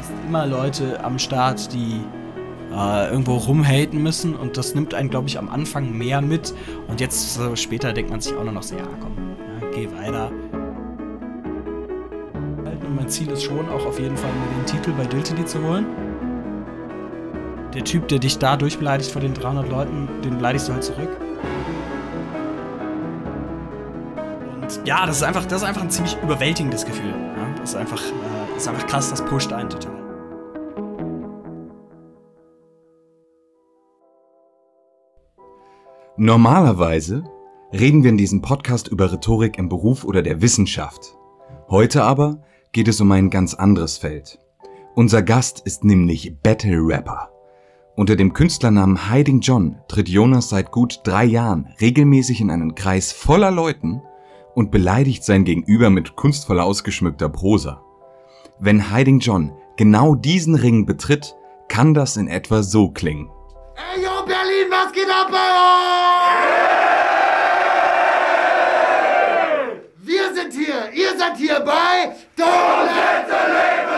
hast immer Leute am Start, die äh, irgendwo rumhaten müssen und das nimmt einen, glaube ich, am Anfang mehr mit und jetzt so später denkt man sich auch nur noch so, ja komm, ja, geh weiter. Und mein Ziel ist schon auch auf jeden Fall mir den Titel bei Diltily zu holen. Der Typ, der dich da durchbeleidigt vor den 300 Leuten, den beleidigst du halt zurück. Und ja, das ist einfach, das ist einfach ein ziemlich überwältigendes Gefühl. Ist einfach, äh, ist einfach krass, das pusht einen total. Normalerweise reden wir in diesem Podcast über Rhetorik im Beruf oder der Wissenschaft. Heute aber geht es um ein ganz anderes Feld. Unser Gast ist nämlich Battle Rapper. Unter dem Künstlernamen Hiding John tritt Jonas seit gut drei Jahren regelmäßig in einen Kreis voller Leuten und beleidigt sein Gegenüber mit kunstvoll ausgeschmückter Prosa. Wenn Hiding John genau diesen Ring betritt, kann das in etwa so klingen. Ey, yo, Berlin, was geht ab bei euch? Wir sind hier, ihr seid hier bei Don't Let the. Habt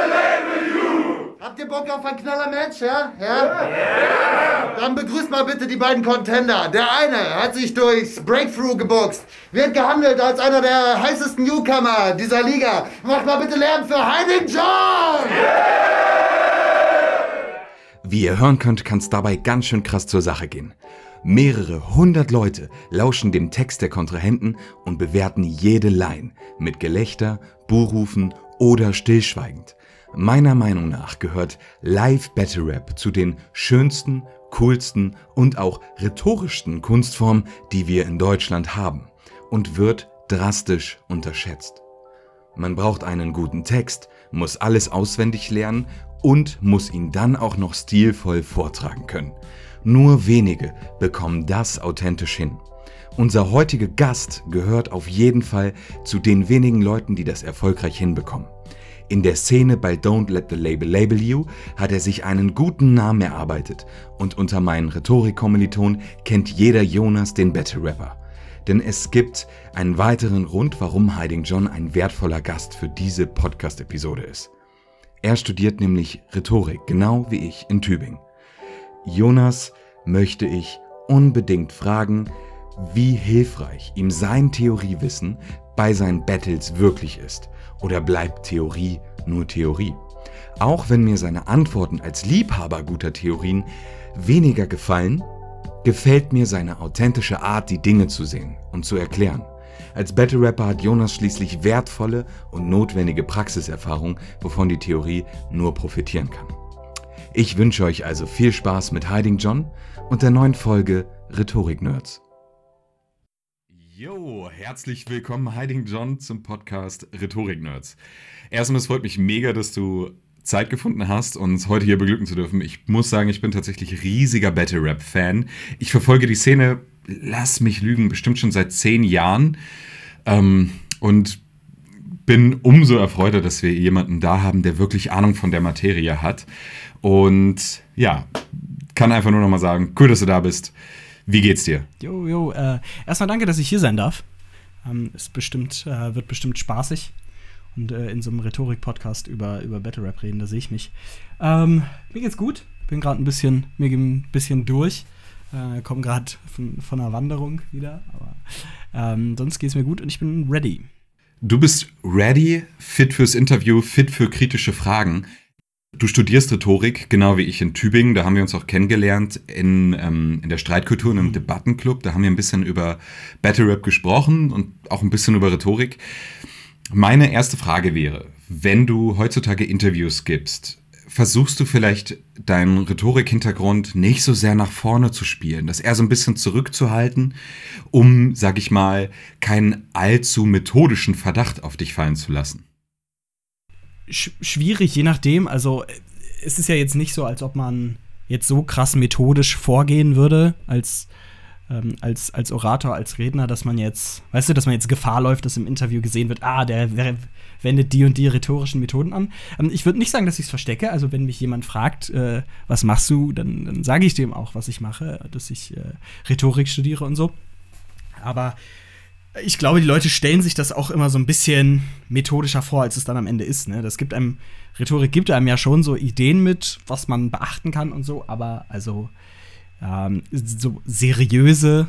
ihr Bock auf ein Knaller-Match, ja? Ja? Yeah. Dann begrüßt mal bitte die beiden Contender. Der eine hat sich durchs Breakthrough geboxt, wird gehandelt als einer der heißesten Newcomer dieser Liga. Macht mal bitte Lärm für Hiding John! Wie ihr hören könnt, kann es dabei ganz schön krass zur Sache gehen. Mehrere hundert Leute lauschen dem Text der Kontrahenten und bewerten jede Line mit Gelächter, Buhrufen oder stillschweigend. Meiner Meinung nach gehört Live Battle Rap zu den schönsten, coolsten und auch rhetorischsten Kunstformen, die wir in Deutschland haben und wird drastisch unterschätzt. Man braucht einen guten Text, muss alles auswendig lernen und muss ihn dann auch noch stilvoll vortragen können. Nur wenige bekommen das authentisch hin. Unser heutiger Gast gehört auf jeden Fall zu den wenigen Leuten, die das erfolgreich hinbekommen. In der Szene bei Don't Let the Label Label You hat er sich einen guten Namen erarbeitet und unter meinen Rhetorikkommilitonen kennt jeder Jonas den Battle Rapper. Denn es gibt einen weiteren Grund, warum Hiding John ein wertvoller Gast für diese Podcast-Episode ist. Er studiert nämlich Rhetorik, genau wie ich in Tübingen. Jonas möchte ich unbedingt fragen, wie hilfreich ihm sein Theoriewissen bei seinen Battles wirklich ist. Oder bleibt Theorie nur Theorie? Auch wenn mir seine Antworten als Liebhaber guter Theorien weniger gefallen, gefällt mir seine authentische Art, die Dinge zu sehen und zu erklären. Als Battle Rapper hat Jonas schließlich wertvolle und notwendige Praxiserfahrung, wovon die Theorie nur profitieren kann. Ich wünsche euch also viel Spaß mit Hiding John und der neuen Folge Rhetorik Nerds. Jo, herzlich willkommen Hiding John zum Podcast Rhetorik Nerds. Erstmal, es freut mich mega, dass du Zeit gefunden hast, uns heute hier beglücken zu dürfen. Ich muss sagen, ich bin tatsächlich riesiger Battle Rap Fan. Ich verfolge die Szene lass mich lügen, bestimmt schon seit zehn Jahren. Ähm, und bin umso erfreuter, dass wir jemanden da haben, der wirklich Ahnung von der Materie hat. Und ja, kann einfach nur noch mal sagen, cool, dass du da bist. Wie geht's dir? Jo, jo, äh, erstmal danke, dass ich hier sein darf. Ähm, ist bestimmt, äh, wird bestimmt spaßig. Und äh, in so einem Rhetorik-Podcast über, über Battle Rap reden, da sehe ich mich. Ähm, mir geht's gut. Bin gerade ein bisschen, mir ein bisschen durch. Äh, komme gerade von, von einer Wanderung wieder, aber ähm, sonst geht es mir gut und ich bin ready. Du bist ready, fit fürs Interview, fit für kritische Fragen. Du studierst Rhetorik, genau wie ich in Tübingen. Da haben wir uns auch kennengelernt in, ähm, in der Streitkultur, in einem Debattenclub. Da haben wir ein bisschen über Battle Rap gesprochen und auch ein bisschen über Rhetorik. Meine erste Frage wäre, wenn du heutzutage Interviews gibst, versuchst du vielleicht deinen Rhetorik-Hintergrund nicht so sehr nach vorne zu spielen, das eher so ein bisschen zurückzuhalten, um, sag ich mal, keinen allzu methodischen Verdacht auf dich fallen zu lassen? Sch schwierig, je nachdem. Also, es ist ja jetzt nicht so, als ob man jetzt so krass methodisch vorgehen würde, als ähm, als, als Orator, als Redner, dass man jetzt, weißt du, dass man jetzt Gefahr läuft, dass im Interview gesehen wird, ah, der, wendet die und die rhetorischen Methoden an. Ähm, ich würde nicht sagen, dass ich es verstecke. Also wenn mich jemand fragt, äh, was machst du, dann, dann sage ich dem auch, was ich mache, dass ich äh, Rhetorik studiere und so. Aber ich glaube, die Leute stellen sich das auch immer so ein bisschen methodischer vor, als es dann am Ende ist. Ne? Das gibt einem, Rhetorik gibt einem ja schon so Ideen mit, was man beachten kann und so, aber also ähm, so seriöse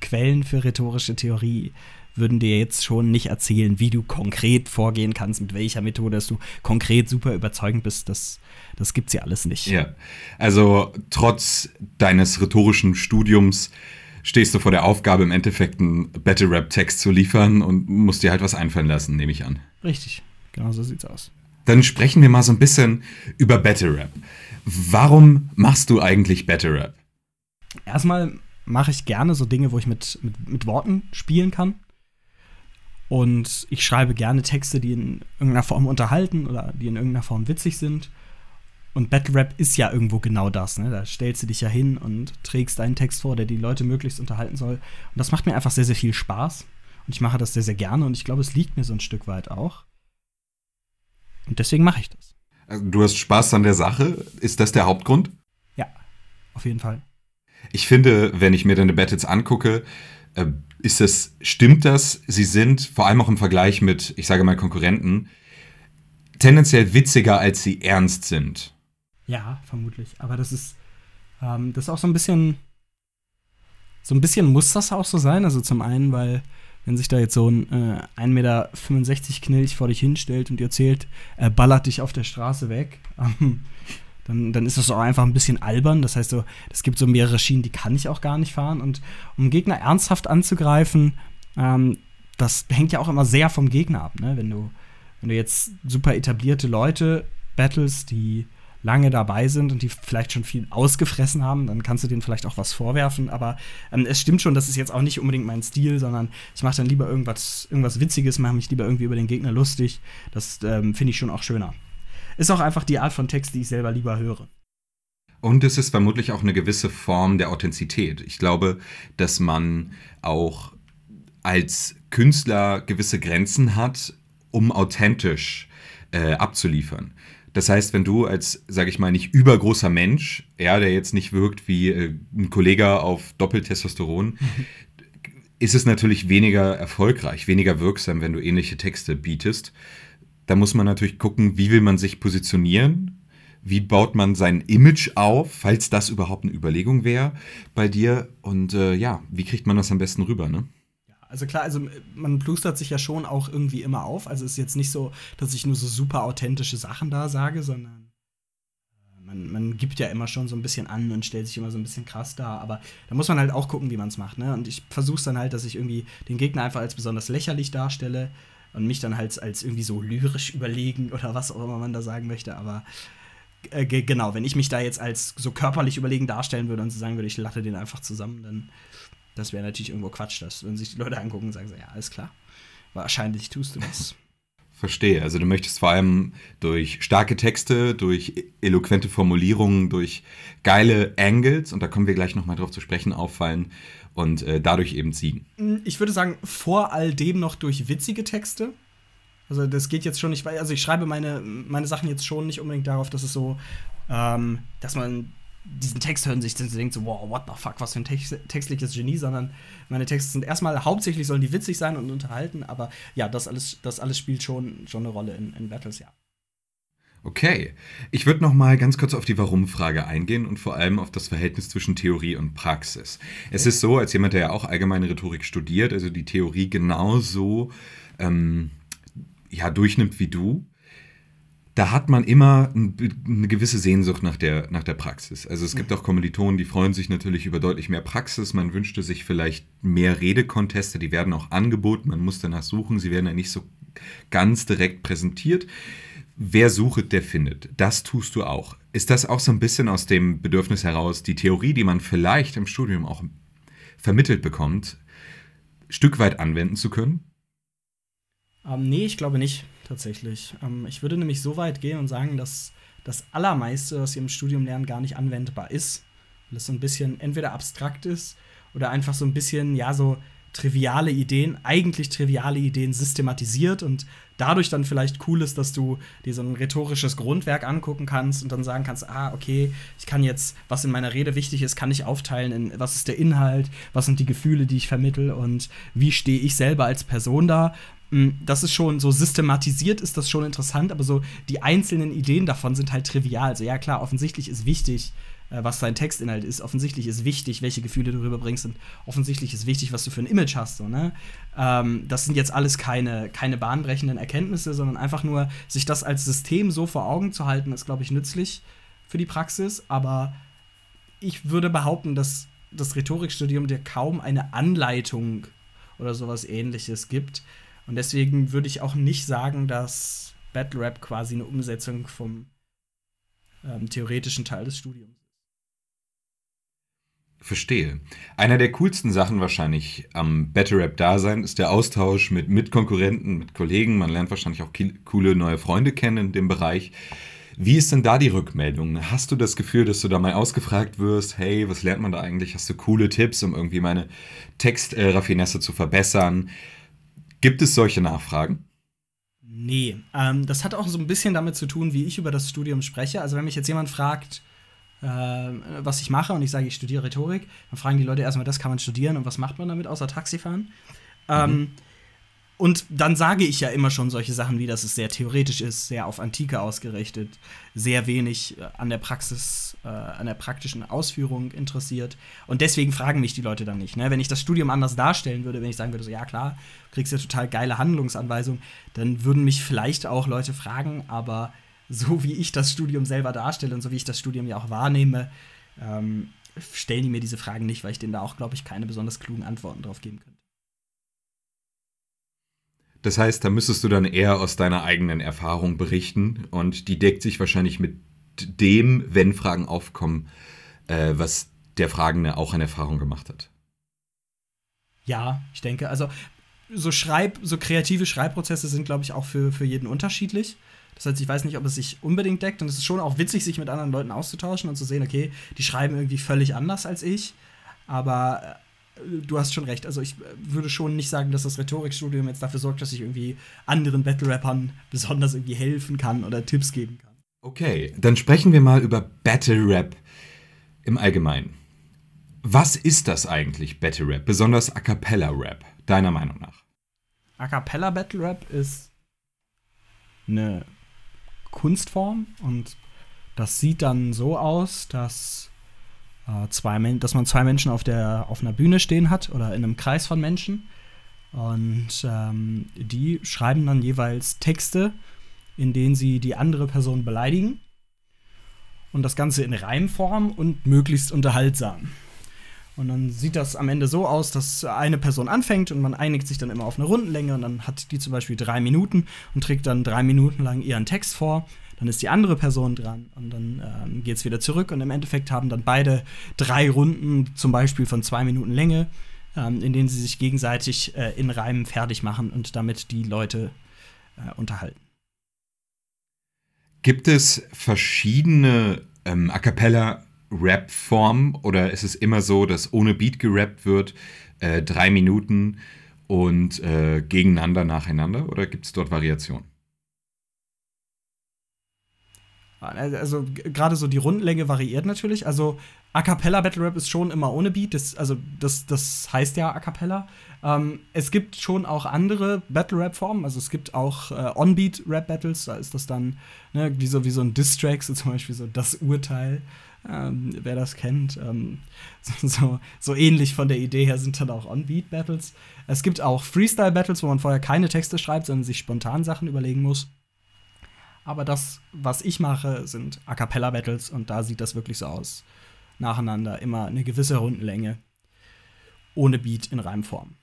Quellen für rhetorische Theorie würden dir jetzt schon nicht erzählen, wie du konkret vorgehen kannst, mit welcher Methode, dass du konkret super überzeugend bist. Das, das gibt's ja alles nicht. Ja. Also trotz deines rhetorischen Studiums stehst du vor der Aufgabe, im Endeffekt einen Battle Rap-Text zu liefern und musst dir halt was einfallen lassen, nehme ich an. Richtig, genau so sieht's aus. Dann sprechen wir mal so ein bisschen über Battle Rap. Warum machst du eigentlich Battle Rap? Erstmal mache ich gerne so Dinge, wo ich mit, mit, mit Worten spielen kann. Und ich schreibe gerne Texte, die in irgendeiner Form unterhalten oder die in irgendeiner Form witzig sind. Und Battle Rap ist ja irgendwo genau das. Ne? Da stellst du dich ja hin und trägst einen Text vor, der die Leute möglichst unterhalten soll. Und das macht mir einfach sehr, sehr viel Spaß. Und ich mache das sehr, sehr gerne. Und ich glaube, es liegt mir so ein Stück weit auch. Und deswegen mache ich das. Also, du hast Spaß an der Sache. Ist das der Hauptgrund? Ja, auf jeden Fall. Ich finde, wenn ich mir deine Battles angucke, äh, ist es, stimmt das? Sie sind, vor allem auch im Vergleich mit, ich sage mal, Konkurrenten, tendenziell witziger, als sie ernst sind. Ja, vermutlich. Aber das ist, ähm, das ist auch so ein bisschen, so ein bisschen muss das auch so sein. Also zum einen, weil wenn sich da jetzt so ein äh, 1,65 Meter Knilch vor dich hinstellt und dir erzählt, er ballert dich auf der Straße weg, ähm, dann, dann ist das auch einfach ein bisschen albern. Das heißt, so, es gibt so mehrere Schienen, die kann ich auch gar nicht fahren. Und um Gegner ernsthaft anzugreifen, ähm, das hängt ja auch immer sehr vom Gegner ab. Ne? Wenn, du, wenn du jetzt super etablierte Leute battles, die lange dabei sind und die vielleicht schon viel ausgefressen haben, dann kannst du denen vielleicht auch was vorwerfen. Aber ähm, es stimmt schon, das ist jetzt auch nicht unbedingt mein Stil, sondern ich mache dann lieber irgendwas, irgendwas Witziges, mache mich lieber irgendwie über den Gegner lustig. Das ähm, finde ich schon auch schöner. Ist auch einfach die Art von Text, die ich selber lieber höre. Und es ist vermutlich auch eine gewisse Form der Authentizität. Ich glaube, dass man auch als Künstler gewisse Grenzen hat, um authentisch äh, abzuliefern. Das heißt, wenn du als, sage ich mal, nicht übergroßer Mensch, ja, der jetzt nicht wirkt wie äh, ein Kollege auf Doppeltestosteron, ist es natürlich weniger erfolgreich, weniger wirksam, wenn du ähnliche Texte bietest. Da muss man natürlich gucken, wie will man sich positionieren, wie baut man sein Image auf, falls das überhaupt eine Überlegung wäre bei dir. Und äh, ja, wie kriegt man das am besten rüber, ne? Also klar, also man plustert sich ja schon auch irgendwie immer auf. Also es ist jetzt nicht so, dass ich nur so super authentische Sachen da sage, sondern äh, man, man gibt ja immer schon so ein bisschen an und stellt sich immer so ein bisschen krass dar. Aber da muss man halt auch gucken, wie man es macht. Ne? Und ich versuche es dann halt, dass ich irgendwie den Gegner einfach als besonders lächerlich darstelle und mich dann halt als irgendwie so lyrisch überlegen oder was auch immer man da sagen möchte. Aber äh, genau, wenn ich mich da jetzt als so körperlich überlegen darstellen würde und so sagen würde, ich latte den einfach zusammen, dann das wäre natürlich irgendwo Quatsch, dass wenn sich die Leute angucken und sagen, so, ja, alles klar, wahrscheinlich tust du das. Verstehe. Also du möchtest vor allem durch starke Texte, durch eloquente Formulierungen, durch geile Angles, und da kommen wir gleich nochmal drauf zu sprechen, auffallen und äh, dadurch eben ziehen. Ich würde sagen, vor all dem noch durch witzige Texte. Also das geht jetzt schon nicht, weil also ich schreibe meine, meine Sachen jetzt schon nicht unbedingt darauf, dass es so, ähm, dass man diesen Text hören sich dann denkt so, wow, what the fuck, was für ein text textliches Genie, sondern meine Texte sind erstmal hauptsächlich sollen die witzig sein und unterhalten, aber ja, das alles, das alles spielt schon, schon eine Rolle in, in Battles, ja. Okay, ich würde noch mal ganz kurz auf die Warum-Frage eingehen und vor allem auf das Verhältnis zwischen Theorie und Praxis. Okay. Es ist so, als jemand, der ja auch allgemeine Rhetorik studiert, also die Theorie genauso ähm, ja, durchnimmt wie du, da hat man immer eine gewisse Sehnsucht nach der, nach der Praxis. Also es gibt auch Kommilitonen, die freuen sich natürlich über deutlich mehr Praxis. Man wünschte sich vielleicht mehr Redekonteste, die werden auch angeboten, man muss danach suchen, sie werden ja nicht so ganz direkt präsentiert. Wer sucht, der findet. Das tust du auch. Ist das auch so ein bisschen aus dem Bedürfnis heraus, die Theorie, die man vielleicht im Studium auch vermittelt bekommt, Stück weit anwenden zu können? Ähm, nee, ich glaube nicht tatsächlich. Ähm, ich würde nämlich so weit gehen und sagen, dass das Allermeiste, was ihr im Studium lernt, gar nicht anwendbar ist. Weil es so ein bisschen entweder abstrakt ist oder einfach so ein bisschen, ja, so triviale Ideen, eigentlich triviale Ideen systematisiert und dadurch dann vielleicht cool ist, dass du dir so ein rhetorisches Grundwerk angucken kannst und dann sagen kannst, ah, okay, ich kann jetzt, was in meiner Rede wichtig ist, kann ich aufteilen in, was ist der Inhalt, was sind die Gefühle, die ich vermittel und wie stehe ich selber als Person da. Hm, das ist schon so systematisiert, ist das schon interessant, aber so die einzelnen Ideen davon sind halt trivial. Also ja, klar, offensichtlich ist wichtig, äh, was dein Textinhalt ist. Offensichtlich ist wichtig, welche Gefühle du rüberbringst und offensichtlich ist wichtig, was du für ein Image hast. So, ne? Ähm, das sind jetzt alles keine, keine bahnbrechenden Erkenntnisse, sondern einfach nur, sich das als System so vor Augen zu halten, ist, glaube ich, nützlich für die Praxis. Aber ich würde behaupten, dass das Rhetorikstudium dir kaum eine Anleitung oder sowas ähnliches gibt. Und deswegen würde ich auch nicht sagen, dass Battle Rap quasi eine Umsetzung vom ähm, theoretischen Teil des Studiums Verstehe. Einer der coolsten Sachen wahrscheinlich am Battle Rap Dasein ist der Austausch mit Mitkonkurrenten, mit Kollegen. Man lernt wahrscheinlich auch coole neue Freunde kennen in dem Bereich. Wie ist denn da die Rückmeldung? Hast du das Gefühl, dass du da mal ausgefragt wirst, hey, was lernt man da eigentlich? Hast du coole Tipps, um irgendwie meine Textraffinesse zu verbessern? Gibt es solche Nachfragen? Nee, ähm, das hat auch so ein bisschen damit zu tun, wie ich über das Studium spreche. Also wenn mich jetzt jemand fragt, äh, was ich mache und ich sage, ich studiere Rhetorik, dann fragen die Leute erstmal, das kann man studieren und was macht man damit außer Taxifahren? Mhm. Und dann sage ich ja immer schon solche Sachen wie, dass es sehr theoretisch ist, sehr auf Antike ausgerichtet, sehr wenig äh, an der Praxis, äh, an der praktischen Ausführung interessiert. Und deswegen fragen mich die Leute dann nicht. Ne? Wenn ich das Studium anders darstellen würde, wenn ich sagen würde, so ja klar, du kriegst ja total geile Handlungsanweisungen, dann würden mich vielleicht auch Leute fragen, aber so wie ich das Studium selber darstelle und so wie ich das Studium ja auch wahrnehme, ähm, stellen die mir diese Fragen nicht, weil ich denen da auch, glaube ich, keine besonders klugen Antworten drauf geben könnte. Das heißt, da müsstest du dann eher aus deiner eigenen Erfahrung berichten und die deckt sich wahrscheinlich mit dem, wenn Fragen aufkommen, äh, was der Fragende auch an Erfahrung gemacht hat. Ja, ich denke, also so Schreib, so kreative Schreibprozesse sind, glaube ich, auch für, für jeden unterschiedlich. Das heißt, ich weiß nicht, ob es sich unbedingt deckt. Und es ist schon auch witzig, sich mit anderen Leuten auszutauschen und zu sehen, okay, die schreiben irgendwie völlig anders als ich. Aber äh, du hast schon recht. Also ich äh, würde schon nicht sagen, dass das Rhetorikstudium jetzt dafür sorgt, dass ich irgendwie anderen Battle-Rappern besonders irgendwie helfen kann oder Tipps geben kann. Okay, dann sprechen wir mal über Battle Rap im Allgemeinen. Was ist das eigentlich, Battle Rap, besonders A Cappella Rap, deiner Meinung nach? A Cappella Battle Rap ist eine Kunstform und das sieht dann so aus, dass, zwei, dass man zwei Menschen auf, der, auf einer Bühne stehen hat oder in einem Kreis von Menschen und ähm, die schreiben dann jeweils Texte, in denen sie die andere Person beleidigen und das Ganze in Reimform und möglichst unterhaltsam. Und dann sieht das am Ende so aus, dass eine Person anfängt und man einigt sich dann immer auf eine Rundenlänge und dann hat die zum Beispiel drei Minuten und trägt dann drei Minuten lang ihren Text vor. Dann ist die andere Person dran und dann ähm, geht es wieder zurück und im Endeffekt haben dann beide drei Runden, zum Beispiel von zwei Minuten Länge, ähm, in denen sie sich gegenseitig äh, in Reimen fertig machen und damit die Leute äh, unterhalten. Gibt es verschiedene ähm, A cappella Rap-Form oder ist es immer so, dass ohne Beat gerappt wird, äh, drei Minuten und äh, gegeneinander nacheinander oder gibt es dort Variationen? Also gerade so die Rundenlänge variiert natürlich. Also A cappella Battle Rap ist schon immer ohne Beat. Das, also das, das heißt ja A cappella. Ähm, es gibt schon auch andere Battle Rap Formen. Also es gibt auch äh, On Beat Rap Battles. Da ist das dann ne, wie, so, wie so ein Diss-Track, so zum Beispiel so das Urteil. Ähm, wer das kennt, ähm, so, so, ähnlich von der Idee her sind dann auch On-Beat-Battles. Es gibt auch Freestyle-Battles, wo man vorher keine Texte schreibt, sondern sich spontan Sachen überlegen muss. Aber das, was ich mache, sind A Cappella-Battles und da sieht das wirklich so aus. Nacheinander, immer eine gewisse Rundenlänge. Ohne Beat in Reimform.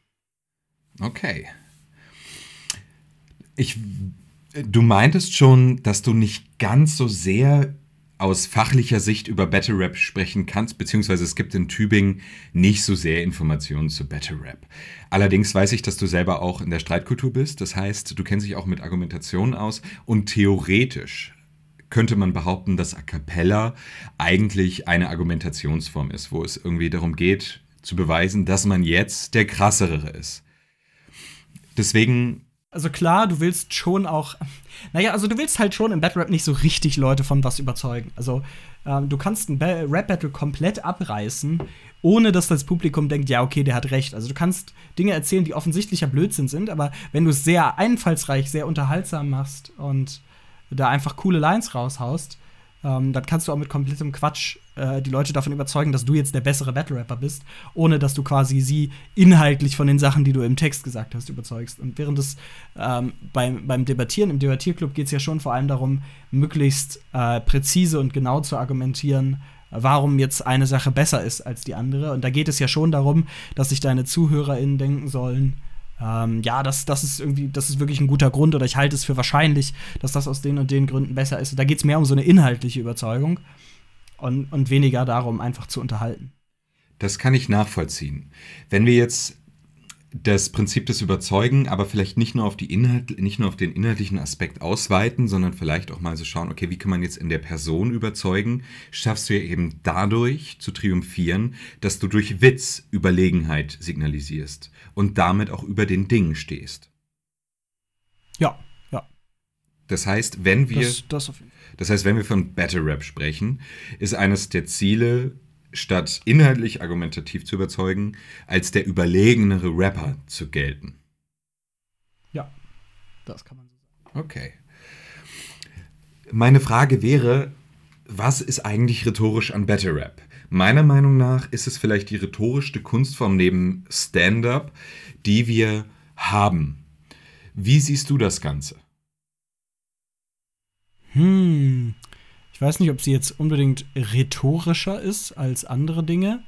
Okay. Ich, du meintest schon, dass du nicht ganz so sehr aus fachlicher Sicht über Battle Rap sprechen kannst, beziehungsweise es gibt in Tübingen nicht so sehr Informationen zu Battle Rap. Allerdings weiß ich, dass du selber auch in der Streitkultur bist. Das heißt, du kennst dich auch mit Argumentationen aus und theoretisch könnte man behaupten, dass A cappella eigentlich eine Argumentationsform ist, wo es irgendwie darum geht, zu beweisen, dass man jetzt der krassere ist. Deswegen also klar, du willst schon auch, naja, also du willst halt schon im Battle Rap nicht so richtig Leute von was überzeugen. Also ähm, du kannst ein Rap Battle komplett abreißen, ohne dass das Publikum denkt, ja, okay, der hat recht. Also du kannst Dinge erzählen, die offensichtlicher Blödsinn sind, aber wenn du es sehr einfallsreich, sehr unterhaltsam machst und da einfach coole Lines raushaust, ähm, dann kannst du auch mit komplettem Quatsch äh, die Leute davon überzeugen, dass du jetzt der bessere Battle-Rapper bist, ohne dass du quasi sie inhaltlich von den Sachen, die du im Text gesagt hast, überzeugst. Und während es ähm, beim, beim Debattieren, im Debattierclub geht es ja schon vor allem darum, möglichst äh, präzise und genau zu argumentieren, warum jetzt eine Sache besser ist als die andere. Und da geht es ja schon darum, dass sich deine ZuhörerInnen denken sollen, ähm, ja, das, das ist irgendwie, das ist wirklich ein guter Grund oder ich halte es für wahrscheinlich, dass das aus den und den Gründen besser ist. Da geht es mehr um so eine inhaltliche Überzeugung und, und weniger darum, einfach zu unterhalten. Das kann ich nachvollziehen. Wenn wir jetzt das Prinzip des Überzeugen, aber vielleicht nicht nur auf die Inhalt, nicht nur auf den inhaltlichen Aspekt ausweiten, sondern vielleicht auch mal so schauen, okay, wie kann man jetzt in der Person überzeugen? Schaffst du ja eben dadurch zu triumphieren, dass du durch Witz Überlegenheit signalisierst und damit auch über den Dingen stehst. Ja, ja. Das heißt, wenn wir, das, das, das heißt, wenn wir von Battle Rap sprechen, ist eines der Ziele statt inhaltlich argumentativ zu überzeugen, als der überlegenere Rapper zu gelten. Ja, das kann man so sagen. Okay. Meine Frage wäre, was ist eigentlich rhetorisch an Battle Rap? Meiner Meinung nach ist es vielleicht die rhetorischste Kunstform neben Stand-up, die wir haben. Wie siehst du das Ganze? Hm, ich weiß nicht, ob sie jetzt unbedingt rhetorischer ist als andere Dinge.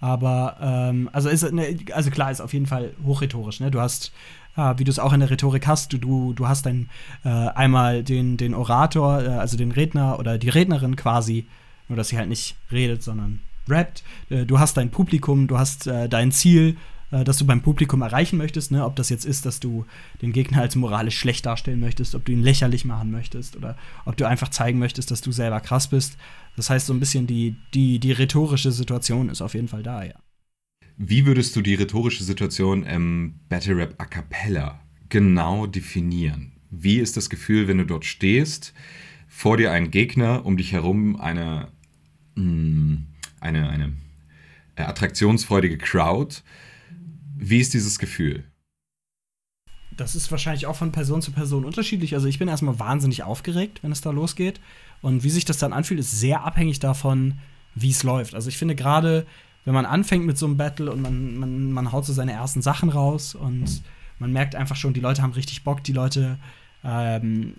Aber, ähm, also, ist, ne, also klar, ist auf jeden Fall hochrhetorisch. Ne? Du hast, äh, wie du es auch in der Rhetorik hast, du, du, du hast dann äh, einmal den, den Orator, äh, also den Redner oder die Rednerin quasi, nur dass sie halt nicht redet, sondern rappt. Äh, du hast dein Publikum, du hast äh, dein Ziel äh, das du beim Publikum erreichen möchtest. Ne? Ob das jetzt ist, dass du den Gegner als moralisch schlecht darstellen möchtest, ob du ihn lächerlich machen möchtest oder ob du einfach zeigen möchtest, dass du selber krass bist. Das heißt, so ein bisschen die, die, die rhetorische Situation ist auf jeden Fall da, ja. Wie würdest du die rhetorische Situation im Battle Rap A Cappella genau definieren? Wie ist das Gefühl, wenn du dort stehst, vor dir ein Gegner, um dich herum eine, mm, eine, eine äh, attraktionsfreudige Crowd? Wie ist dieses Gefühl? Das ist wahrscheinlich auch von Person zu Person unterschiedlich. Also ich bin erstmal wahnsinnig aufgeregt, wenn es da losgeht. Und wie sich das dann anfühlt, ist sehr abhängig davon, wie es läuft. Also ich finde gerade, wenn man anfängt mit so einem Battle und man, man, man haut so seine ersten Sachen raus und man merkt einfach schon, die Leute haben richtig Bock, die Leute ähm,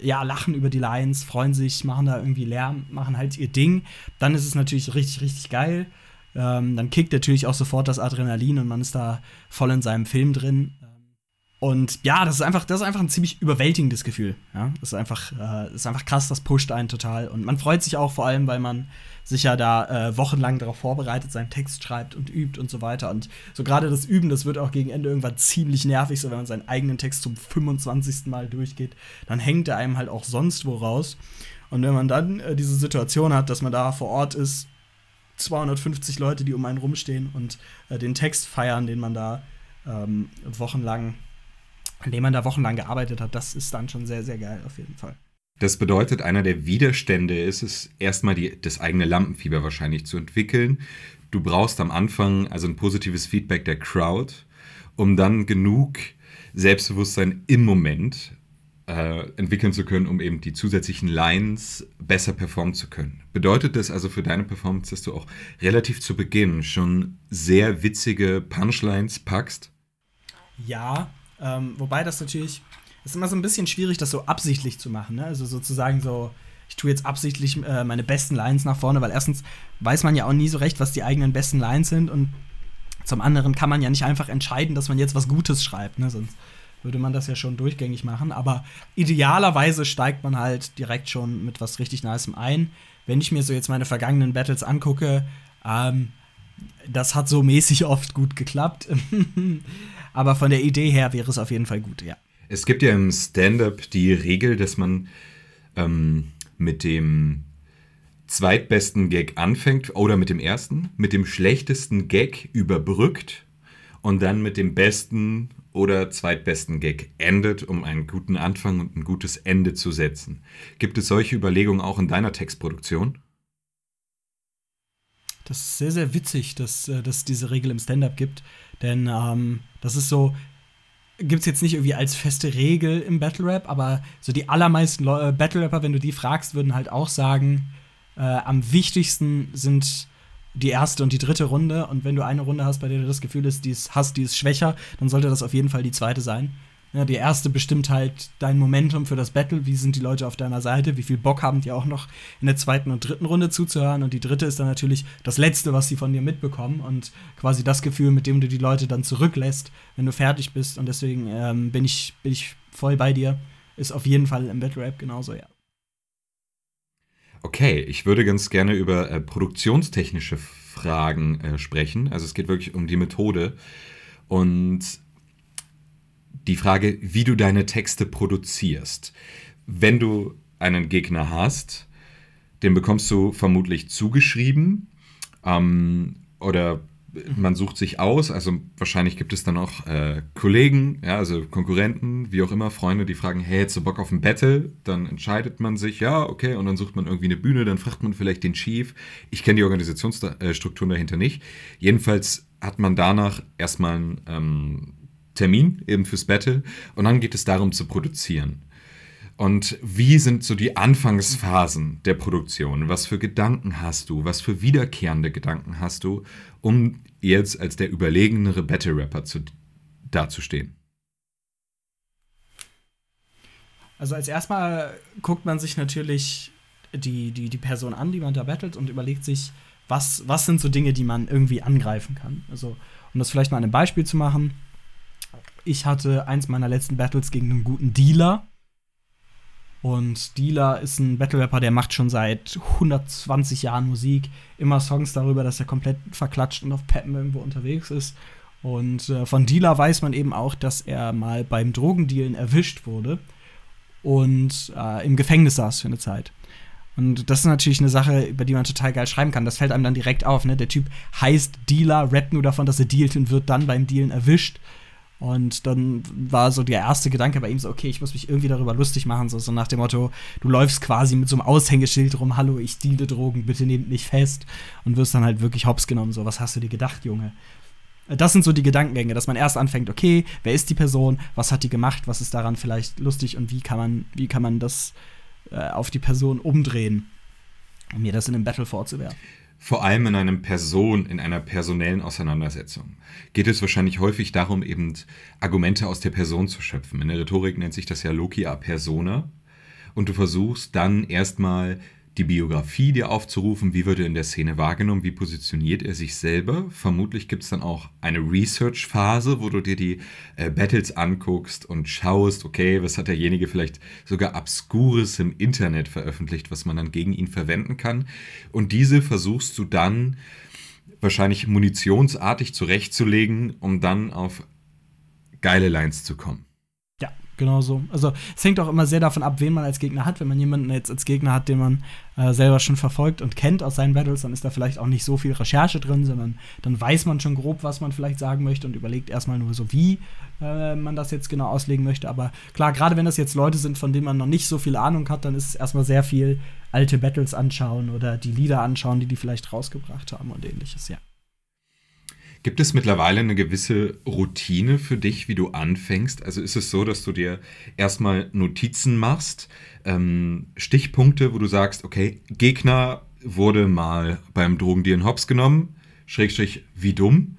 ja, lachen über die Lines, freuen sich, machen da irgendwie Lärm, machen halt ihr Ding, dann ist es natürlich richtig, richtig geil. Ähm, dann kickt natürlich auch sofort das Adrenalin und man ist da voll in seinem Film drin. Und ja, das ist einfach, das ist einfach ein ziemlich überwältigendes Gefühl. Ja? Das ist einfach, äh, das ist einfach krass, das pusht einen total. Und man freut sich auch vor allem, weil man sich ja da äh, wochenlang darauf vorbereitet, seinen Text schreibt und übt und so weiter. Und so gerade das Üben, das wird auch gegen Ende irgendwann ziemlich nervig, so wenn man seinen eigenen Text zum 25. Mal durchgeht, dann hängt er einem halt auch sonst wo raus. Und wenn man dann äh, diese Situation hat, dass man da vor Ort ist, 250 Leute, die um einen rumstehen und äh, den Text feiern, den man da ähm, wochenlang, an dem man da wochenlang gearbeitet hat, das ist dann schon sehr, sehr geil auf jeden Fall. Das bedeutet, einer der Widerstände ist es, erstmal die, das eigene Lampenfieber wahrscheinlich zu entwickeln. Du brauchst am Anfang also ein positives Feedback der Crowd, um dann genug Selbstbewusstsein im Moment äh, entwickeln zu können, um eben die zusätzlichen Lines besser performen zu können. Bedeutet das also für deine Performance, dass du auch relativ zu Beginn schon sehr witzige Punchlines packst? Ja, ähm, wobei das natürlich ist immer so ein bisschen schwierig, das so absichtlich zu machen. Ne? Also sozusagen so, ich tue jetzt absichtlich äh, meine besten Lines nach vorne, weil erstens weiß man ja auch nie so recht, was die eigenen besten Lines sind und zum anderen kann man ja nicht einfach entscheiden, dass man jetzt was Gutes schreibt, ne? sonst würde man das ja schon durchgängig machen. Aber idealerweise steigt man halt direkt schon mit was richtig Nicem ein. Wenn ich mir so jetzt meine vergangenen Battles angucke, ähm, das hat so mäßig oft gut geklappt. Aber von der Idee her wäre es auf jeden Fall gut, ja. Es gibt ja im Stand-up die Regel, dass man ähm, mit dem zweitbesten Gag anfängt oder mit dem ersten, mit dem schlechtesten Gag überbrückt und dann mit dem besten oder zweitbesten Gag endet, um einen guten Anfang und ein gutes Ende zu setzen. Gibt es solche Überlegungen auch in deiner Textproduktion? Das ist sehr, sehr witzig, dass äh, es diese Regel im Stand-up gibt. Denn ähm, das ist so, gibt es jetzt nicht irgendwie als feste Regel im Battle Rap, aber so die allermeisten Le äh, Battle Rapper, wenn du die fragst, würden halt auch sagen, äh, am wichtigsten sind die erste und die dritte Runde. Und wenn du eine Runde hast, bei der du das Gefühl hast, die ist, hast, die ist schwächer, dann sollte das auf jeden Fall die zweite sein. Ja, die erste bestimmt halt dein Momentum für das Battle, wie sind die Leute auf deiner Seite, wie viel Bock haben die auch noch in der zweiten und dritten Runde zuzuhören. Und die dritte ist dann natürlich das Letzte, was sie von dir mitbekommen und quasi das Gefühl, mit dem du die Leute dann zurücklässt, wenn du fertig bist. Und deswegen ähm, bin, ich, bin ich voll bei dir. Ist auf jeden Fall im Battle Rap genauso, ja. Okay, ich würde ganz gerne über äh, produktionstechnische Fragen äh, sprechen. Also es geht wirklich um die Methode. Und die Frage, wie du deine Texte produzierst. Wenn du einen Gegner hast, den bekommst du vermutlich zugeschrieben ähm, oder man sucht sich aus, also wahrscheinlich gibt es dann auch äh, Kollegen, ja, also Konkurrenten, wie auch immer, Freunde, die fragen, hey, hättest du Bock auf ein Battle? Dann entscheidet man sich, ja, okay, und dann sucht man irgendwie eine Bühne, dann fragt man vielleicht den Chief. Ich kenne die Organisationsstrukturen dahinter nicht. Jedenfalls hat man danach erstmal einen ähm, Termin eben fürs Battle und dann geht es darum zu produzieren. Und wie sind so die Anfangsphasen der Produktion? Was für Gedanken hast du? Was für wiederkehrende Gedanken hast du, um jetzt als der überlegenere Battle Rapper zu, dazustehen? Also als erstmal guckt man sich natürlich die, die, die Person an, die man da battelt und überlegt sich, was, was sind so Dinge, die man irgendwie angreifen kann. Also um das vielleicht mal an einem Beispiel zu machen ich hatte eins meiner letzten Battles gegen einen guten Dealer. Und Dealer ist ein Battle Rapper, der macht schon seit 120 Jahren Musik. Immer Songs darüber, dass er komplett verklatscht und auf Peppen irgendwo unterwegs ist. Und äh, von Dealer weiß man eben auch, dass er mal beim Drogendealen erwischt wurde und äh, im Gefängnis saß für eine Zeit. Und das ist natürlich eine Sache, über die man total geil schreiben kann. Das fällt einem dann direkt auf. Ne? Der Typ heißt Dealer, rappt nur davon, dass er dealt und wird dann beim Dealen erwischt. Und dann war so der erste Gedanke bei ihm so, okay, ich muss mich irgendwie darüber lustig machen, so, so nach dem Motto, du läufst quasi mit so einem Aushängeschild rum, hallo, ich deale Drogen, bitte nehmt mich fest und wirst dann halt wirklich hops genommen, so, was hast du dir gedacht, Junge? Das sind so die Gedankengänge, dass man erst anfängt, okay, wer ist die Person, was hat die gemacht, was ist daran vielleicht lustig und wie kann man, wie kann man das äh, auf die Person umdrehen, um mir das in einem Battle vorzuwerfen vor allem in einem Person, in einer personellen Auseinandersetzung, geht es wahrscheinlich häufig darum, eben Argumente aus der Person zu schöpfen. In der Rhetorik nennt sich das ja Loki a persona. Und du versuchst dann erstmal die Biografie dir aufzurufen, wie wird er in der Szene wahrgenommen, wie positioniert er sich selber. Vermutlich gibt es dann auch eine Research-Phase, wo du dir die äh, Battles anguckst und schaust, okay, was hat derjenige vielleicht sogar Obskures im Internet veröffentlicht, was man dann gegen ihn verwenden kann. Und diese versuchst du dann wahrscheinlich munitionsartig zurechtzulegen, um dann auf geile Lines zu kommen. Genau so. Also es hängt auch immer sehr davon ab, wen man als Gegner hat. Wenn man jemanden jetzt als Gegner hat, den man äh, selber schon verfolgt und kennt aus seinen Battles, dann ist da vielleicht auch nicht so viel Recherche drin, sondern dann weiß man schon grob, was man vielleicht sagen möchte und überlegt erstmal nur so, wie äh, man das jetzt genau auslegen möchte. Aber klar, gerade wenn das jetzt Leute sind, von denen man noch nicht so viel Ahnung hat, dann ist es erstmal sehr viel alte Battles anschauen oder die Lieder anschauen, die die vielleicht rausgebracht haben und ähnliches, ja. Gibt es mittlerweile eine gewisse Routine für dich, wie du anfängst? Also ist es so, dass du dir erstmal Notizen machst, ähm, Stichpunkte, wo du sagst, okay, Gegner wurde mal beim Drogendealen Hops genommen, Schrägstrich, wie dumm,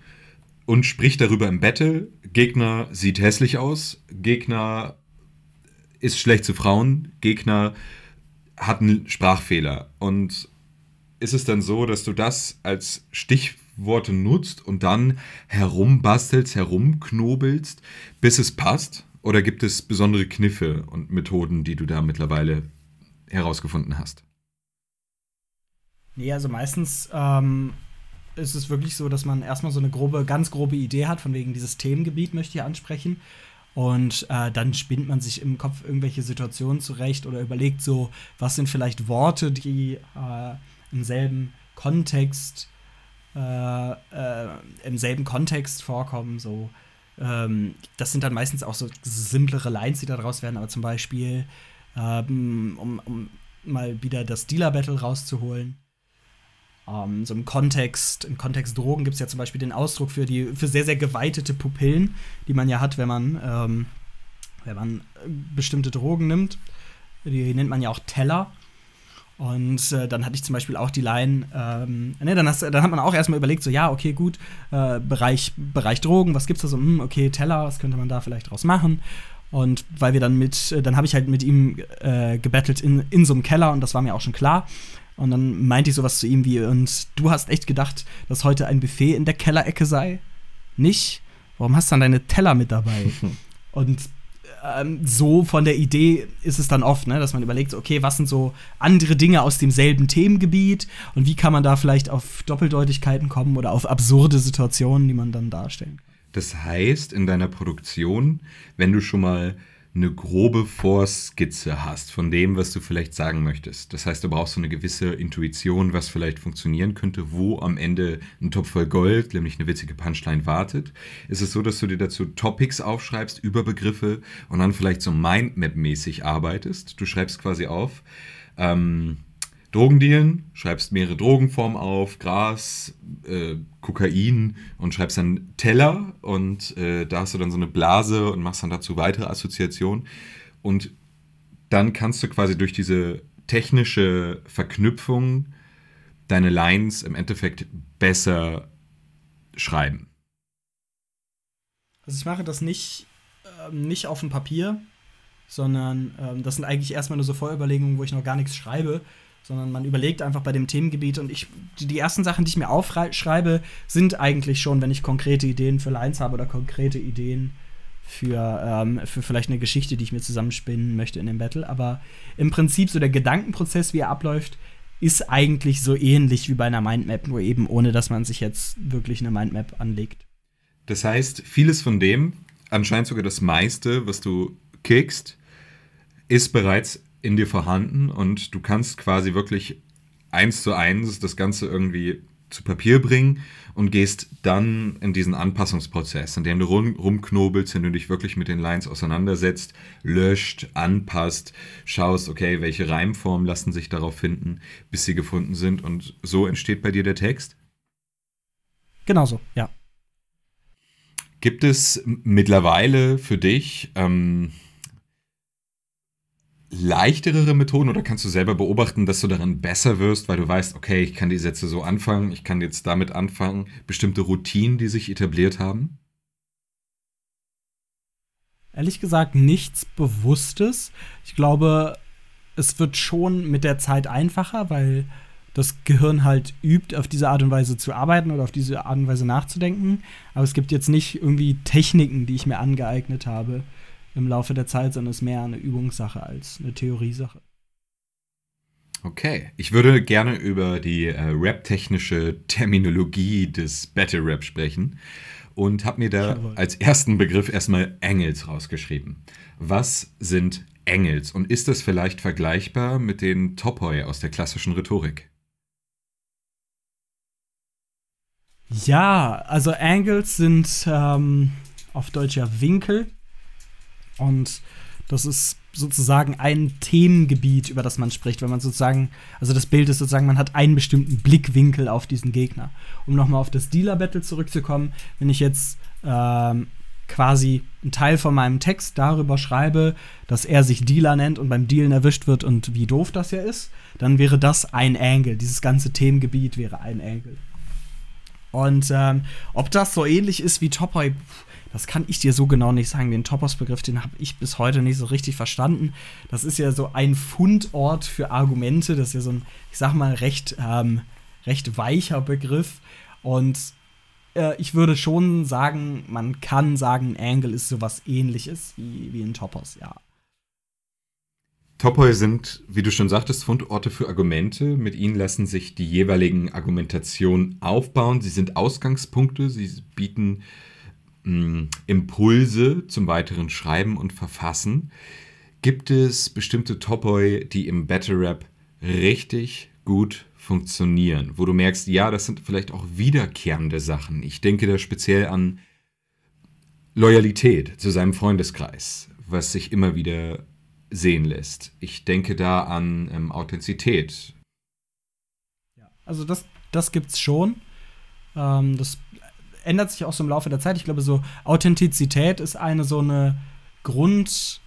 und spricht darüber im Battle. Gegner sieht hässlich aus, Gegner ist schlecht zu Frauen, Gegner hat einen Sprachfehler. Und ist es dann so, dass du das als Stichwort Worte nutzt und dann herumbastelst, herumknobelst, bis es passt? Oder gibt es besondere Kniffe und Methoden, die du da mittlerweile herausgefunden hast? Nee, also meistens ähm, ist es wirklich so, dass man erstmal so eine grobe, ganz grobe Idee hat, von wegen dieses Themengebiet möchte ich ansprechen. Und äh, dann spinnt man sich im Kopf irgendwelche Situationen zurecht oder überlegt so, was sind vielleicht Worte, die äh, im selben Kontext, äh, äh, im selben Kontext vorkommen. So, ähm, das sind dann meistens auch so simplere Lines, die daraus werden, aber zum Beispiel, ähm, um, um mal wieder das Dealer-Battle rauszuholen. Um, ähm, so im Kontext, im Kontext Drogen gibt es ja zum Beispiel den Ausdruck für die für sehr, sehr geweitete Pupillen, die man ja hat, wenn man, ähm, wenn man bestimmte Drogen nimmt. Die nennt man ja auch Teller. Und äh, dann hatte ich zum Beispiel auch die Line, ähm, ne, dann, hast, dann hat man auch erstmal überlegt, so, ja, okay, gut, äh, Bereich, Bereich Drogen, was gibt's da so? Hm, okay, Teller, was könnte man da vielleicht draus machen? Und weil wir dann mit, äh, dann habe ich halt mit ihm äh, gebettelt in, in so einem Keller und das war mir auch schon klar. Und dann meinte ich sowas zu ihm wie, und du hast echt gedacht, dass heute ein Buffet in der Kellerecke sei? Nicht? Warum hast du dann deine Teller mit dabei? und ähm, so von der Idee ist es dann oft, ne, dass man überlegt, okay, was sind so andere Dinge aus demselben Themengebiet und wie kann man da vielleicht auf Doppeldeutigkeiten kommen oder auf absurde Situationen, die man dann darstellen kann. Das heißt, in deiner Produktion, wenn du schon mal eine grobe Vorskizze hast von dem, was du vielleicht sagen möchtest. Das heißt, du brauchst so eine gewisse Intuition, was vielleicht funktionieren könnte, wo am Ende ein Topf voll Gold, nämlich eine witzige Punchline wartet. Ist es so, dass du dir dazu Topics aufschreibst, Überbegriffe und dann vielleicht so Mindmap-mäßig arbeitest? Du schreibst quasi auf, ähm, Drogendealen, schreibst mehrere Drogenformen auf, Gras, äh, Kokain und schreibst dann Teller und äh, da hast du dann so eine Blase und machst dann dazu weitere Assoziationen. Und dann kannst du quasi durch diese technische Verknüpfung deine Lines im Endeffekt besser schreiben. Also ich mache das nicht, äh, nicht auf dem Papier, sondern ähm, das sind eigentlich erstmal nur so Vorüberlegungen, wo ich noch gar nichts schreibe, sondern man überlegt einfach bei dem Themengebiet und ich die ersten Sachen, die ich mir aufschreibe, sind eigentlich schon, wenn ich konkrete Ideen für Lines habe oder konkrete Ideen für, ähm, für vielleicht eine Geschichte, die ich mir zusammenspinnen möchte in dem Battle. Aber im Prinzip so der Gedankenprozess, wie er abläuft, ist eigentlich so ähnlich wie bei einer Mindmap, nur eben ohne, dass man sich jetzt wirklich eine Mindmap anlegt. Das heißt, vieles von dem, anscheinend sogar das meiste, was du kickst, ist bereits in dir vorhanden und du kannst quasi wirklich eins zu eins das Ganze irgendwie zu Papier bringen und gehst dann in diesen Anpassungsprozess, in dem du rum, rumknobelst, in dem du dich wirklich mit den Lines auseinandersetzt, löscht, anpasst, schaust, okay, welche Reimformen lassen sich darauf finden, bis sie gefunden sind und so entsteht bei dir der Text? Genauso, ja. Gibt es mittlerweile für dich ähm, leichtere Methoden oder kannst du selber beobachten, dass du darin besser wirst, weil du weißt, okay, ich kann die Sätze so anfangen, ich kann jetzt damit anfangen, bestimmte Routinen, die sich etabliert haben? Ehrlich gesagt, nichts Bewusstes. Ich glaube, es wird schon mit der Zeit einfacher, weil das Gehirn halt übt, auf diese Art und Weise zu arbeiten oder auf diese Art und Weise nachzudenken. Aber es gibt jetzt nicht irgendwie Techniken, die ich mir angeeignet habe, im Laufe der Zeit, sondern es ist mehr eine Übungssache als eine Theoriesache. Okay, ich würde gerne über die äh, rap-technische Terminologie des Battle Rap sprechen und habe mir da Jawohl. als ersten Begriff erstmal Engels rausgeschrieben. Was sind Engels und ist das vielleicht vergleichbar mit den Topoi aus der klassischen Rhetorik? Ja, also Angles sind ähm, auf Deutsch ja Winkel. Und das ist sozusagen ein Themengebiet, über das man spricht, wenn man sozusagen, also das Bild ist sozusagen, man hat einen bestimmten Blickwinkel auf diesen Gegner. Um nochmal auf das Dealer-Battle zurückzukommen, wenn ich jetzt ähm, quasi einen Teil von meinem Text darüber schreibe, dass er sich Dealer nennt und beim Dealen erwischt wird und wie doof das ja ist, dann wäre das ein Angle. Dieses ganze Themengebiet wäre ein Angle. Und ähm, ob das so ähnlich ist wie Topoi, das kann ich dir so genau nicht sagen. Den Topos-Begriff, den habe ich bis heute nicht so richtig verstanden. Das ist ja so ein Fundort für Argumente. Das ist ja so ein, ich sag mal, recht, ähm, recht weicher Begriff. Und äh, ich würde schon sagen, man kann sagen, ein Angle ist sowas ähnliches wie, wie ein Topos, ja. Topoi sind, wie du schon sagtest, Fundorte für Argumente. Mit ihnen lassen sich die jeweiligen Argumentationen aufbauen. Sie sind Ausgangspunkte. Sie bieten Impulse zum weiteren Schreiben und Verfassen. Gibt es bestimmte Topoi, die im Battle Rap richtig gut funktionieren, wo du merkst, ja, das sind vielleicht auch wiederkehrende Sachen. Ich denke da speziell an Loyalität zu seinem Freundeskreis, was sich immer wieder sehen lässt. Ich denke da an ähm, Authentizität. Ja, also das, das gibt's schon. Ähm, das ändert sich auch so im Laufe der Zeit. Ich glaube, so Authentizität ist eine so eine Grund,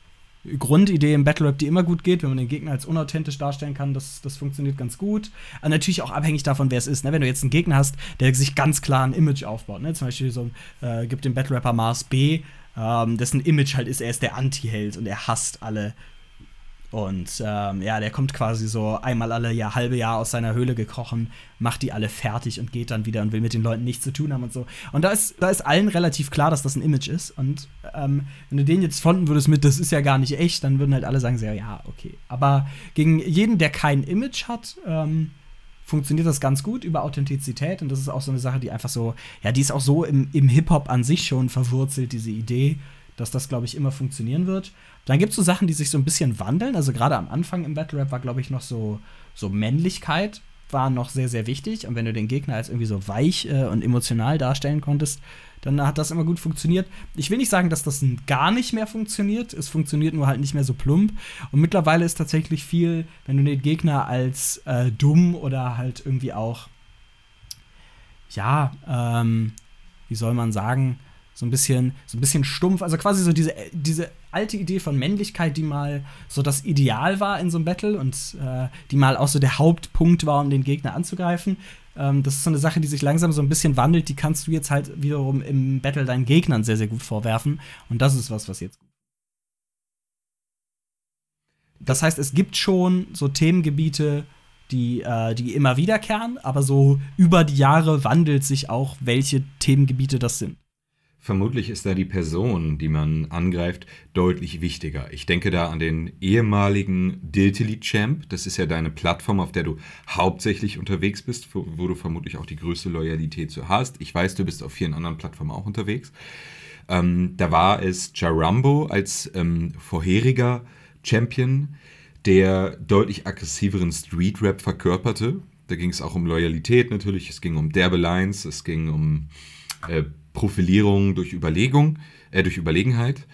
Grundidee im Battle Rap, die immer gut geht, wenn man den Gegner als unauthentisch darstellen kann, das, das funktioniert ganz gut. Aber natürlich auch abhängig davon, wer es ist. Ne? Wenn du jetzt einen Gegner hast, der sich ganz klar ein Image aufbaut, ne? zum Beispiel so äh, gibt den Battle Rapper Mars B, ähm, dessen Image halt ist, er ist der Anti-Held und er hasst alle und ähm, ja, der kommt quasi so einmal alle Jahr, halbe Jahr aus seiner Höhle gekrochen, macht die alle fertig und geht dann wieder und will mit den Leuten nichts zu tun haben und so. Und da ist, da ist allen relativ klar, dass das ein Image ist. Und ähm, wenn du den jetzt fronten würdest mit, das ist ja gar nicht echt, dann würden halt alle sagen, so, ja, okay. Aber gegen jeden, der kein Image hat, ähm, funktioniert das ganz gut über Authentizität. Und das ist auch so eine Sache, die einfach so, ja, die ist auch so im, im Hip-Hop an sich schon verwurzelt, diese Idee, dass das, glaube ich, immer funktionieren wird. Dann gibt es so Sachen, die sich so ein bisschen wandeln. Also gerade am Anfang im Battle Rap war, glaube ich, noch so, so Männlichkeit war noch sehr, sehr wichtig. Und wenn du den Gegner als irgendwie so weich äh, und emotional darstellen konntest, dann hat das immer gut funktioniert. Ich will nicht sagen, dass das gar nicht mehr funktioniert. Es funktioniert nur halt nicht mehr so plump. Und mittlerweile ist tatsächlich viel, wenn du den Gegner als äh, dumm oder halt irgendwie auch, ja, ähm, wie soll man sagen, so ein bisschen, so ein bisschen stumpf. Also quasi so diese, diese alte Idee von Männlichkeit, die mal so das Ideal war in so einem Battle und äh, die mal auch so der Hauptpunkt war, um den Gegner anzugreifen. Ähm, das ist so eine Sache, die sich langsam so ein bisschen wandelt. Die kannst du jetzt halt wiederum im Battle deinen Gegnern sehr, sehr gut vorwerfen. Und das ist was, was jetzt. Das heißt, es gibt schon so Themengebiete, die, äh, die immer wiederkehren, aber so über die Jahre wandelt sich auch, welche Themengebiete das sind. Vermutlich ist da die Person, die man angreift, deutlich wichtiger. Ich denke da an den ehemaligen Diltily Champ. Das ist ja deine Plattform, auf der du hauptsächlich unterwegs bist, wo, du vermutlich auch die größte Loyalität zu hast. Ich weiß, du bist auf vielen anderen Plattformen auch unterwegs. Ähm, da war es Jarambo als ähm, vorheriger Champion, der deutlich aggressiveren Street Rap verkörperte. Da ging es auch um Loyalität natürlich, es ging um derbe Lines, es ging um äh, Profilierung durch Überlegung, äh, durch Überlegenheit,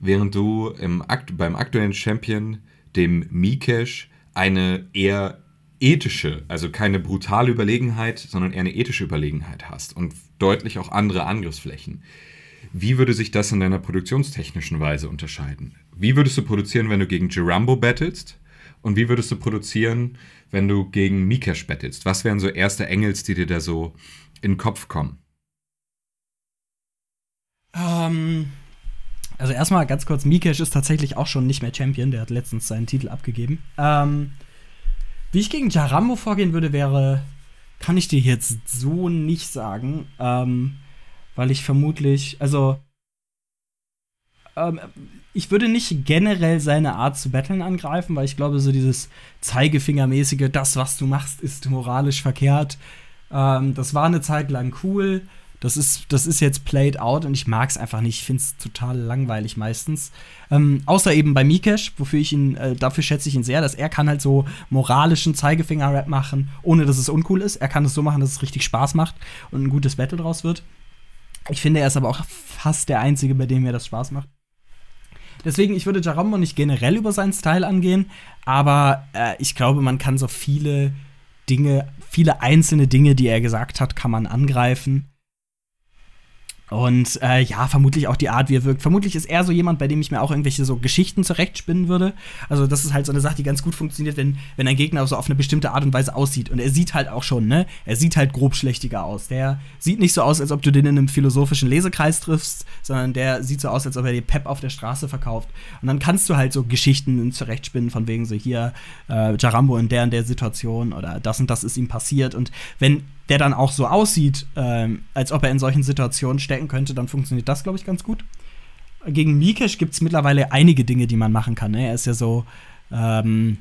während du im Akt, beim aktuellen Champion, dem Mikesh, eine eher ethische, also keine brutale Überlegenheit, sondern eher eine ethische Überlegenheit hast und deutlich auch andere Angriffsflächen. Wie würde sich das in deiner produktionstechnischen Weise unterscheiden? Wie würdest du produzieren, wenn du gegen Gerambo battlest? Und wie würdest du produzieren, wenn du gegen Mikesh battlest? Was wären so erste Engels, die dir da so in den Kopf kommen? Ähm, also erstmal ganz kurz, Mikesh ist tatsächlich auch schon nicht mehr Champion, der hat letztens seinen Titel abgegeben. Ähm, wie ich gegen Jarambo vorgehen würde, wäre, kann ich dir jetzt so nicht sagen, ähm, weil ich vermutlich, also ähm, ich würde nicht generell seine Art zu battlen angreifen, weil ich glaube, so dieses Zeigefingermäßige, das, was du machst, ist moralisch verkehrt. Ähm, das war eine Zeit lang cool das ist, das ist jetzt played out und ich mag es einfach nicht. Ich finde es total langweilig meistens. Ähm, außer eben bei Mikesh, wofür ich ihn, äh, dafür schätze ich ihn sehr, dass er kann halt so moralischen Zeigefinger-Rap machen, ohne dass es uncool ist. Er kann es so machen, dass es richtig Spaß macht und ein gutes Battle draus wird. Ich finde, er ist aber auch fast der Einzige, bei dem mir das Spaß macht. Deswegen, ich würde Jarombo nicht generell über seinen Style angehen, aber äh, ich glaube, man kann so viele Dinge, viele einzelne Dinge, die er gesagt hat, kann man angreifen. Und äh, ja, vermutlich auch die Art, wie er wirkt. Vermutlich ist er so jemand, bei dem ich mir auch irgendwelche so Geschichten zurechtspinnen würde. Also, das ist halt so eine Sache, die ganz gut funktioniert, wenn, wenn ein Gegner so auf eine bestimmte Art und Weise aussieht. Und er sieht halt auch schon, ne? Er sieht halt grobschlächtiger aus. Der sieht nicht so aus, als ob du den in einem philosophischen Lesekreis triffst, sondern der sieht so aus, als ob er dir Pep auf der Straße verkauft. Und dann kannst du halt so Geschichten zurechtspinnen, von wegen so hier, äh, Jarambo in der und der Situation oder das und das ist ihm passiert. Und wenn der dann auch so aussieht, ähm, als ob er in solchen Situationen stecken könnte, dann funktioniert das, glaube ich, ganz gut. Gegen Mikesh gibt es mittlerweile einige Dinge, die man machen kann. Ne? Er ist ja so ähm,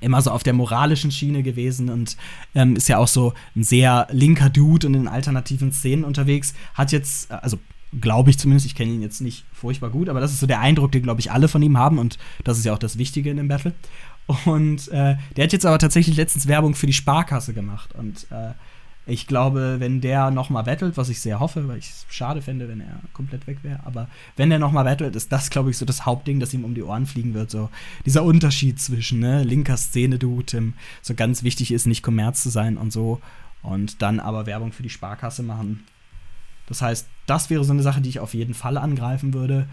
immer so auf der moralischen Schiene gewesen und ähm, ist ja auch so ein sehr linker Dude und in alternativen Szenen unterwegs. Hat jetzt, also glaube ich zumindest. Ich kenne ihn jetzt nicht furchtbar gut, aber das ist so der Eindruck, den, glaube ich, alle von ihm haben. Und das ist ja auch das Wichtige in dem Battle. Und äh, der hat jetzt aber tatsächlich letztens Werbung für die Sparkasse gemacht. Und äh, ich glaube, wenn der noch mal battelt, was ich sehr hoffe, weil ich es schade fände, wenn er komplett weg wäre, aber wenn der noch mal battelt, ist das, glaube ich, so das Hauptding, das ihm um die Ohren fliegen wird. So dieser Unterschied zwischen ne, linker Szene-Dude, so ganz wichtig ist, nicht Kommerz zu sein und so. Und dann aber Werbung für die Sparkasse machen. Das heißt, das wäre so eine Sache, die ich auf jeden Fall angreifen würde.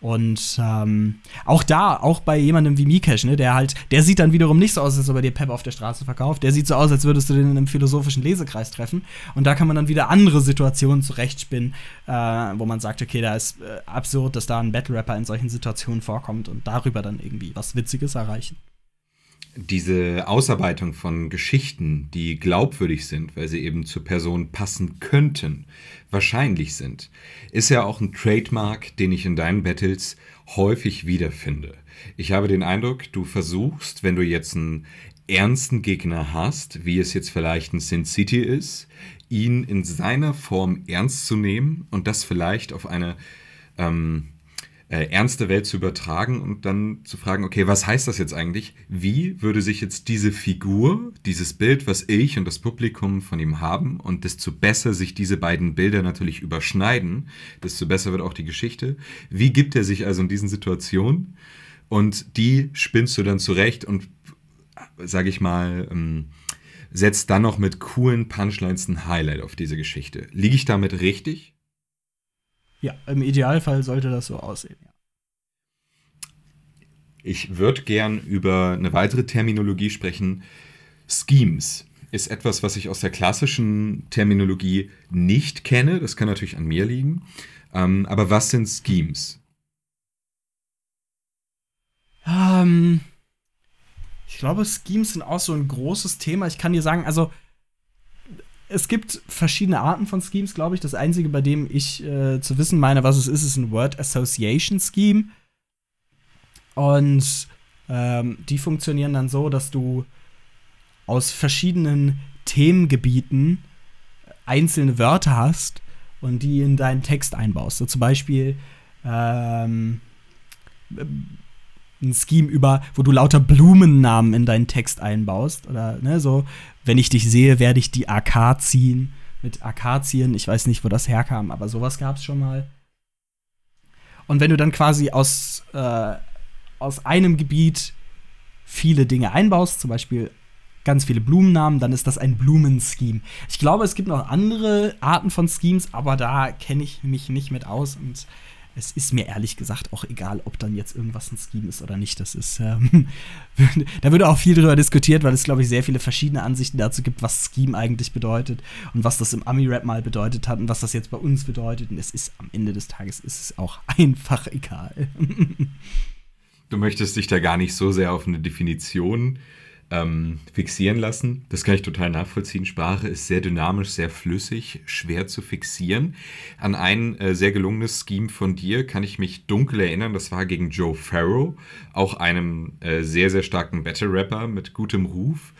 Und ähm, auch da, auch bei jemandem wie Mikesh, ne, der halt, der sieht dann wiederum nicht so aus, als ob er dir Pep auf der Straße verkauft. Der sieht so aus, als würdest du den in einem philosophischen Lesekreis treffen. Und da kann man dann wieder andere Situationen zurechtspinnen, äh, wo man sagt, okay, da ist äh, absurd, dass da ein Battle-Rapper in solchen Situationen vorkommt und darüber dann irgendwie was Witziges erreichen diese Ausarbeitung von Geschichten, die glaubwürdig sind, weil sie eben zur Person passen könnten, wahrscheinlich sind, ist ja auch ein Trademark, den ich in deinen Battles häufig wiederfinde. Ich habe den Eindruck, du versuchst, wenn du jetzt einen ernsten Gegner hast, wie es jetzt vielleicht ein Sin City ist, ihn in seiner Form ernst zu nehmen und das vielleicht auf eine ähm, äh, ernste Welt zu übertragen und dann zu fragen, okay, was heißt das jetzt eigentlich? Wie würde sich jetzt diese Figur, dieses Bild, was ich und das Publikum von ihm haben, und desto besser sich diese beiden Bilder natürlich überschneiden, desto besser wird auch die Geschichte. Wie gibt er sich also in diesen Situationen? Und die spinnst du dann zurecht und, sage ich mal, ähm, setzt dann noch mit coolen Punchlines ein Highlight auf diese Geschichte. Liege ich damit richtig? Ja, im Idealfall sollte das so aussehen, ja. Ich würde gern über eine weitere Terminologie sprechen. Schemes ist etwas, was ich aus der klassischen Terminologie nicht kenne. Das kann natürlich an mir liegen. Ähm, aber was sind Schemes? Ähm, ich glaube, Schemes sind auch so ein großes Thema. Ich kann dir sagen, also es gibt verschiedene Arten von Schemes, glaube ich. Das einzige, bei dem ich äh, zu wissen meine, was es ist, ist ein Word Association Scheme. Und ähm, die funktionieren dann so, dass du aus verschiedenen Themengebieten einzelne Wörter hast und die in deinen Text einbaust. So zum Beispiel ähm, ein Scheme über, wo du lauter Blumennamen in deinen Text einbaust. Oder ne, so, wenn ich dich sehe, werde ich die AK ziehen. Mit Akazien. Ich weiß nicht, wo das herkam, aber sowas gab es schon mal. Und wenn du dann quasi aus, äh, aus einem Gebiet viele Dinge einbaust, zum Beispiel ganz viele Blumennamen, dann ist das ein Blumenscheme. Ich glaube, es gibt noch andere Arten von Schemes, aber da kenne ich mich nicht mit aus und es ist mir ehrlich gesagt auch egal, ob dann jetzt irgendwas ein Scheme ist oder nicht. Das ist, ähm, da würde auch viel drüber diskutiert, weil es, glaube ich, sehr viele verschiedene Ansichten dazu gibt, was Scheme eigentlich bedeutet und was das im Ami-Rap mal bedeutet hat und was das jetzt bei uns bedeutet. Und es ist am Ende des Tages ist es auch einfach egal. du möchtest dich da gar nicht so sehr auf eine Definition ähm, fixieren lassen. Das kann ich total nachvollziehen. Sprache ist sehr dynamisch, sehr flüssig, schwer zu fixieren. An ein äh, sehr gelungenes Scheme von dir kann ich mich dunkel erinnern. Das war gegen Joe Farrow, auch einem äh, sehr, sehr starken Battle-Rapper mit gutem Ruf,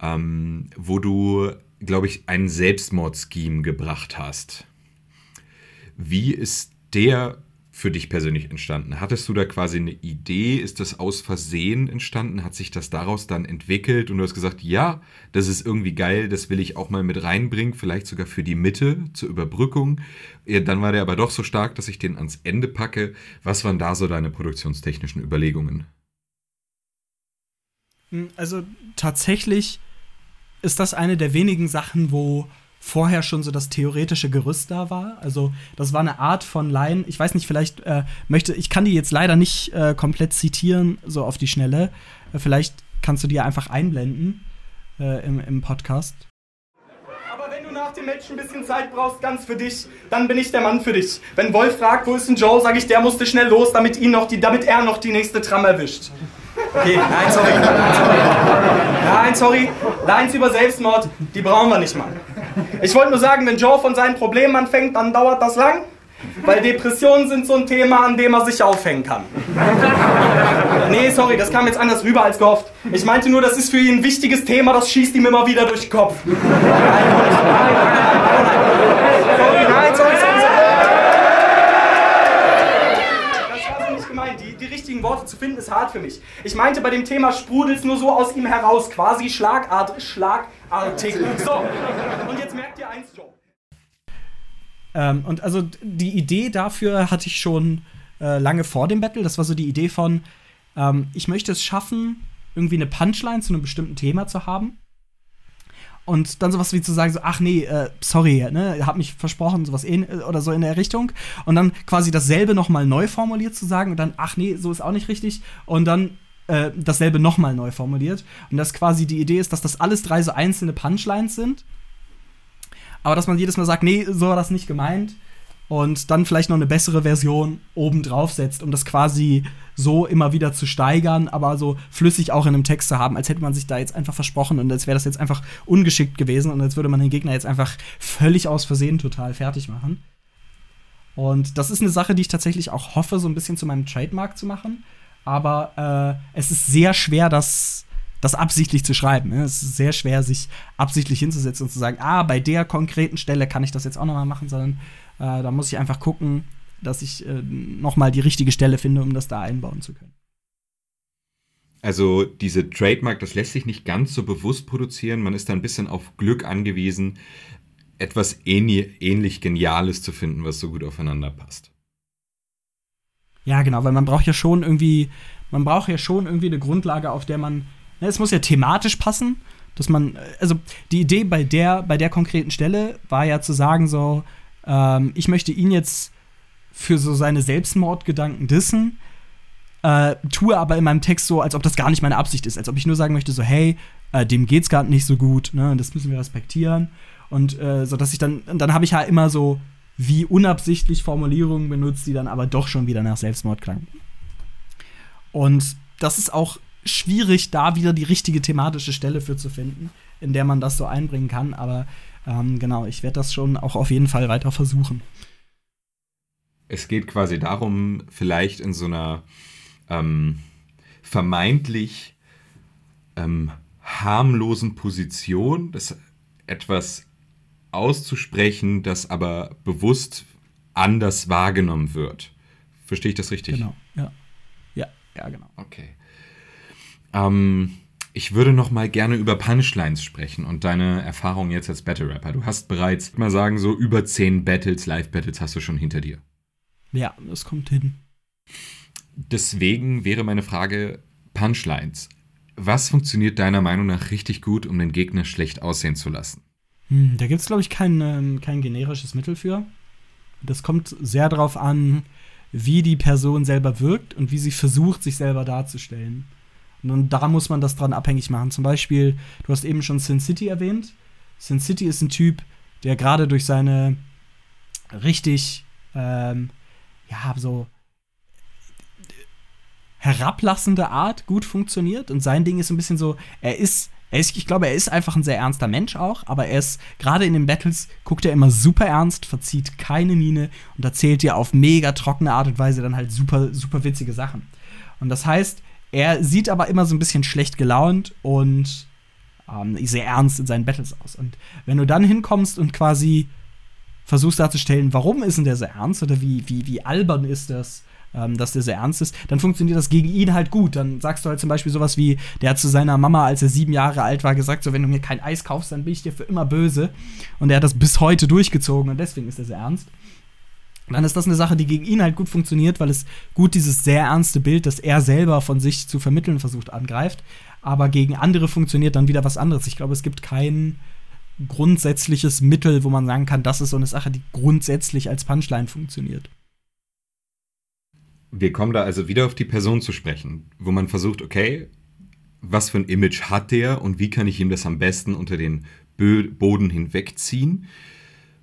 ähm, wo du, glaube ich, ein Selbstmord-Scheme gebracht hast. Wie ist der für dich persönlich entstanden? Hattest du da quasi eine Idee? Ist das aus Versehen entstanden? Hat sich das daraus dann entwickelt und du hast gesagt, ja, das ist irgendwie geil, das will ich auch mal mit reinbringen, vielleicht sogar für die Mitte zur Überbrückung. Dann war der aber doch so stark, dass ich den ans Ende packe. Was waren da so deine produktionstechnischen Überlegungen? Also tatsächlich ist das eine der wenigen Sachen, wo vorher schon so das theoretische Gerüst da war. Also das war eine Art von Line. Ich weiß nicht, vielleicht äh, möchte ich kann die jetzt leider nicht äh, komplett zitieren so auf die Schnelle. Äh, vielleicht kannst du die einfach einblenden äh, im, im Podcast. Aber wenn du nach dem Match ein bisschen Zeit brauchst, ganz für dich, dann bin ich der Mann für dich. Wenn Wolf fragt, wo ist denn Joe, sage ich, der musste schnell los, damit ihn noch die, damit er noch die nächste Tram erwischt. Okay, nein, sorry. Nein, sorry. Lines über Selbstmord, die brauchen wir nicht mal. Ich wollte nur sagen, wenn Joe von seinen Problemen anfängt, dann dauert das lang. Weil Depressionen sind so ein Thema, an dem er sich aufhängen kann. Nee, sorry, das kam jetzt anders rüber als gehofft. Ich meinte nur, das ist für ihn ein wichtiges Thema, das schießt ihm immer wieder durch den Kopf. Nein, nein, nein, nein, nein. sorry, sorry, sorry. Das war so nicht gemeint. Die, die richtigen Worte zu finden ist hart für mich. Ich meinte, bei dem Thema sprudelt es nur so aus ihm heraus, quasi Schlagart, Schlag schlagartig. So, und jetzt merkt ihr eins, Joe. Ähm, und also die Idee dafür hatte ich schon äh, lange vor dem Battle. Das war so die Idee von, ähm, ich möchte es schaffen, irgendwie eine Punchline zu einem bestimmten Thema zu haben. Und dann sowas wie zu sagen, so, ach nee, äh, sorry, ne, hab mich versprochen, sowas in, oder so in der Richtung. Und dann quasi dasselbe nochmal neu formuliert zu sagen und dann, ach nee, so ist auch nicht richtig. Und dann äh, dasselbe nochmal neu formuliert. Und das quasi die Idee ist, dass das alles drei so einzelne Punchlines sind. Aber dass man jedes Mal sagt, nee, so war das nicht gemeint und dann vielleicht noch eine bessere Version oben drauf setzt, um das quasi so immer wieder zu steigern, aber so flüssig auch in einem Text zu haben, als hätte man sich da jetzt einfach versprochen und als wäre das jetzt einfach ungeschickt gewesen und als würde man den Gegner jetzt einfach völlig aus Versehen total fertig machen. Und das ist eine Sache, die ich tatsächlich auch hoffe, so ein bisschen zu meinem Trademark zu machen. Aber äh, es ist sehr schwer, das, das absichtlich zu schreiben. Ne? Es ist sehr schwer, sich absichtlich hinzusetzen und zu sagen, ah, bei der konkreten Stelle kann ich das jetzt auch noch mal machen, sondern äh, da muss ich einfach gucken, dass ich äh, noch mal die richtige Stelle finde, um das da einbauen zu können. Also diese Trademark, das lässt sich nicht ganz so bewusst produzieren. Man ist da ein bisschen auf Glück angewiesen, etwas ähnlich Geniales zu finden, was so gut aufeinander passt. Ja, genau, weil man braucht ja schon irgendwie, man braucht ja schon irgendwie eine Grundlage, auf der man, ne, es muss ja thematisch passen, dass man, also die Idee bei der, bei der konkreten Stelle war ja zu sagen so, ähm, ich möchte ihn jetzt für so seine Selbstmordgedanken dissen, äh, tue aber in meinem Text so, als ob das gar nicht meine Absicht ist, als ob ich nur sagen möchte, so, hey, äh, dem geht's gerade nicht so gut, ne, das müssen wir respektieren. Und äh, so, dass ich dann, dann habe ich halt immer so wie unabsichtlich Formulierungen benutzt, die dann aber doch schon wieder nach Selbstmord klangen. Und das ist auch schwierig, da wieder die richtige thematische Stelle für zu finden, in der man das so einbringen kann. Aber ähm, genau, ich werde das schon auch auf jeden Fall weiter versuchen. Es geht quasi darum, vielleicht in so einer ähm, vermeintlich ähm, harmlosen Position, das etwas auszusprechen, das aber bewusst anders wahrgenommen wird. Verstehe ich das richtig? Genau, ja. Ja, ja, genau. Okay. Ähm, ich würde noch mal gerne über Punchlines sprechen und deine Erfahrung jetzt als Battle Rapper. Du hast bereits, mal sagen, so über zehn Battles, Live-Battles hast du schon hinter dir. Ja, das kommt hin. Deswegen wäre meine Frage: Punchlines. Was funktioniert deiner Meinung nach richtig gut, um den Gegner schlecht aussehen zu lassen? Hm, da gibt es, glaube ich, kein, ähm, kein generisches Mittel für. Das kommt sehr darauf an, wie die Person selber wirkt und wie sie versucht, sich selber darzustellen. Und da muss man das dran abhängig machen. Zum Beispiel, du hast eben schon Sin City erwähnt. Sin City ist ein Typ, der gerade durch seine richtig, ähm, ja, so herablassende Art gut funktioniert. Und sein Ding ist ein bisschen so, er ist, er ist, ich glaube, er ist einfach ein sehr ernster Mensch auch, aber er ist, gerade in den Battles, guckt er immer super ernst, verzieht keine Miene und erzählt dir auf mega trockene Art und Weise dann halt super, super witzige Sachen. Und das heißt, er sieht aber immer so ein bisschen schlecht gelaunt und ähm, sehr ernst in seinen Battles aus. Und wenn du dann hinkommst und quasi versuchst darzustellen, warum ist denn der so ernst oder wie, wie, wie albern ist das, ähm, dass der sehr ernst ist, dann funktioniert das gegen ihn halt gut. Dann sagst du halt zum Beispiel sowas wie, der hat zu seiner Mama, als er sieben Jahre alt war, gesagt, so wenn du mir kein Eis kaufst, dann bin ich dir für immer böse. Und er hat das bis heute durchgezogen und deswegen ist er sehr ernst dann ist das eine Sache, die gegen ihn halt gut funktioniert, weil es gut dieses sehr ernste Bild, das er selber von sich zu vermitteln versucht, angreift. Aber gegen andere funktioniert dann wieder was anderes. Ich glaube, es gibt kein grundsätzliches Mittel, wo man sagen kann, das ist so eine Sache, die grundsätzlich als Punchline funktioniert. Wir kommen da also wieder auf die Person zu sprechen, wo man versucht, okay, was für ein Image hat der und wie kann ich ihm das am besten unter den Boden hinwegziehen?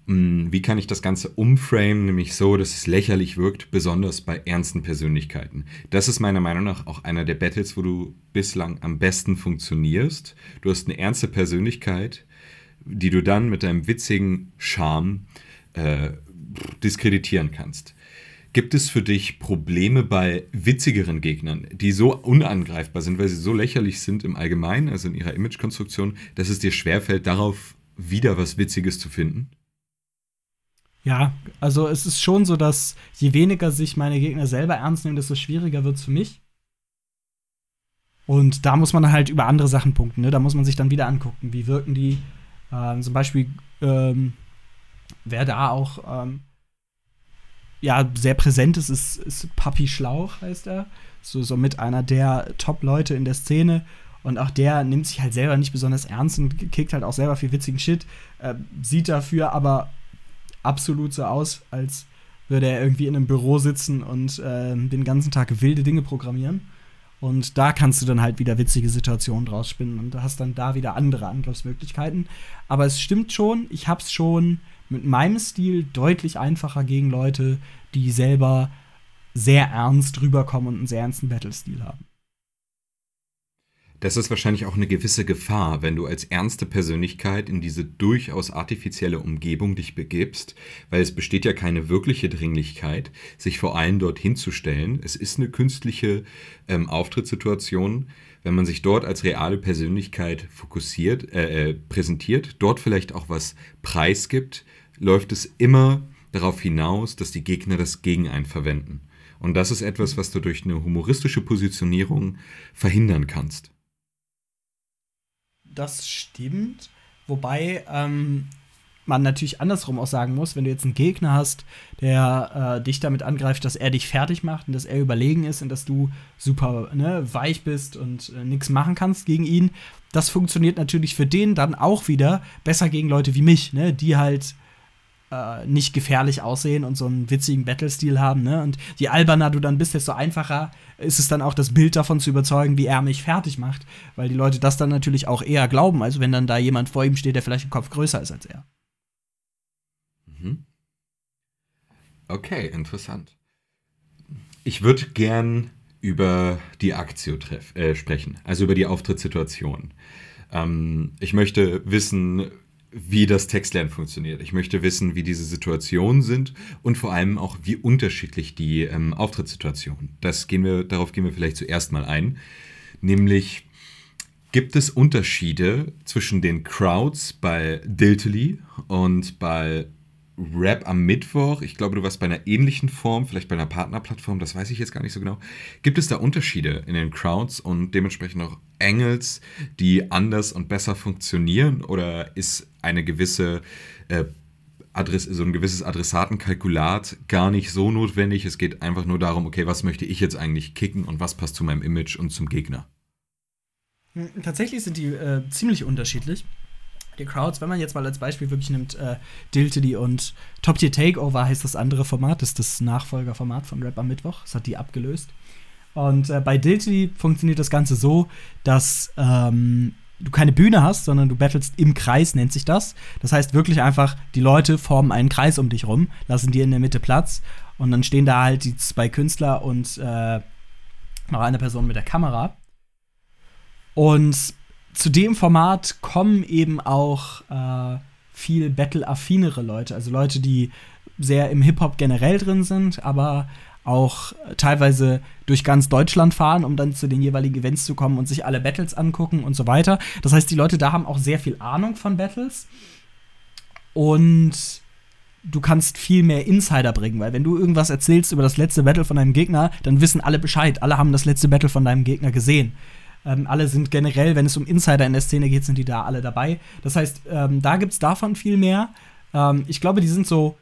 Hm, wie kann ich das Ganze umframen, nämlich so, dass es lächerlich wirkt, besonders bei ernsten Persönlichkeiten. Das ist meiner Meinung nach auch einer der Battles, wo du bislang am besten funktionierst. Du hast eine ernste Persönlichkeit, die du dann mit deinem witzigen Charme äh, diskreditieren kannst. Gibt es für dich Probleme bei witzigeren Gegnern, die so unangreifbar sind, weil sie so lächerlich sind im Allgemeinen, also in ihrer Imagekonstruktion, dass es dir schwerfällt, darauf wieder was Witziges zu finden? Ja, also es ist schon so, dass je weniger sich meine Gegner selber ernst nehmen, desto schwieriger wird es für mich. Und da muss man halt über andere Sachen punkten. Ne? Da muss man sich dann wieder angucken, wie wirken die. Ähm, zum Beispiel, ähm, wer da auch ähm, ja, sehr präsent ist, ist, ist Papi Schlauch, heißt er. So, so mit einer der Top-Leute in der Szene. Und auch der nimmt sich halt selber nicht besonders ernst und kickt halt auch selber viel witzigen Shit. Äh, sieht dafür aber absolut so aus, als würde er irgendwie in einem Büro sitzen und äh, den ganzen Tag wilde Dinge programmieren. Und da kannst du dann halt wieder witzige Situationen draus spinnen und hast dann da wieder andere Angriffsmöglichkeiten. Aber es stimmt schon, ich hab's schon mit meinem Stil deutlich einfacher gegen Leute, die selber sehr ernst rüberkommen und einen sehr ernsten Battle-Stil haben. Das ist wahrscheinlich auch eine gewisse Gefahr, wenn du als ernste Persönlichkeit in diese durchaus artifizielle Umgebung dich begibst, weil es besteht ja keine wirkliche Dringlichkeit, sich vor allem dort hinzustellen. Es ist eine künstliche ähm, Auftrittssituation. Wenn man sich dort als reale Persönlichkeit fokussiert, äh, äh, präsentiert, dort vielleicht auch was preisgibt, läuft es immer darauf hinaus, dass die Gegner das gegen einen verwenden. Und das ist etwas, was du durch eine humoristische Positionierung verhindern kannst das stimmt. Wobei ähm, man natürlich andersrum auch sagen muss, wenn du jetzt einen Gegner hast, der äh, dich damit angreift, dass er dich fertig macht und dass er überlegen ist und dass du super ne, weich bist und äh, nichts machen kannst gegen ihn, das funktioniert natürlich für den dann auch wieder besser gegen Leute wie mich, ne, die halt äh, nicht gefährlich aussehen und so einen witzigen Battle-Stil haben, ne? Und je alberner du dann bist, desto einfacher ist es dann auch, das Bild davon zu überzeugen, wie er mich fertig macht. Weil die Leute das dann natürlich auch eher glauben, als wenn dann da jemand vor ihm steht, der vielleicht im Kopf größer ist als er. Mhm. Okay, interessant. Ich würde gern über die Aktio äh, sprechen, also über die Auftrittssituation. Ähm, ich möchte wissen, wie das Textlernen funktioniert. Ich möchte wissen, wie diese Situationen sind und vor allem auch, wie unterschiedlich die ähm, Auftrittssituationen. Das gehen wir, darauf gehen wir vielleicht zuerst mal ein. Nämlich, gibt es Unterschiede zwischen den Crowds bei Diltily und bei Rap am Mittwoch. Ich glaube, du warst bei einer ähnlichen Form, vielleicht bei einer Partnerplattform, das weiß ich jetzt gar nicht so genau. Gibt es da Unterschiede in den Crowds und dementsprechend auch Angles, die anders und besser funktionieren? Oder ist eine gewisse äh, Adress, so ein gewisses Adressatenkalkulat gar nicht so notwendig? Es geht einfach nur darum, okay, was möchte ich jetzt eigentlich kicken und was passt zu meinem Image und zum Gegner? Hm, tatsächlich sind die äh, ziemlich unterschiedlich die Crowds, wenn man jetzt mal als Beispiel wirklich nimmt, äh, Diltily und Top Tier Takeover heißt das andere Format, das ist das Nachfolgerformat von Rap am Mittwoch. Das hat die abgelöst. Und äh, bei Diltily funktioniert das Ganze so, dass ähm, du keine Bühne hast, sondern du battlest im Kreis, nennt sich das. Das heißt wirklich einfach, die Leute formen einen Kreis um dich rum, lassen dir in der Mitte Platz und dann stehen da halt die zwei Künstler und äh, noch eine Person mit der Kamera. Und zu dem Format kommen eben auch äh, viel Battle-affinere Leute, also Leute, die sehr im Hip-Hop generell drin sind, aber auch teilweise durch ganz Deutschland fahren, um dann zu den jeweiligen Events zu kommen und sich alle Battles angucken und so weiter. Das heißt, die Leute da haben auch sehr viel Ahnung von Battles und du kannst viel mehr Insider bringen, weil wenn du irgendwas erzählst über das letzte Battle von deinem Gegner, dann wissen alle Bescheid. Alle haben das letzte Battle von deinem Gegner gesehen. Ähm, alle sind generell, wenn es um Insider in der Szene geht, sind die da alle dabei. Das heißt, ähm, da gibt es davon viel mehr. Ähm, ich glaube, die sind so.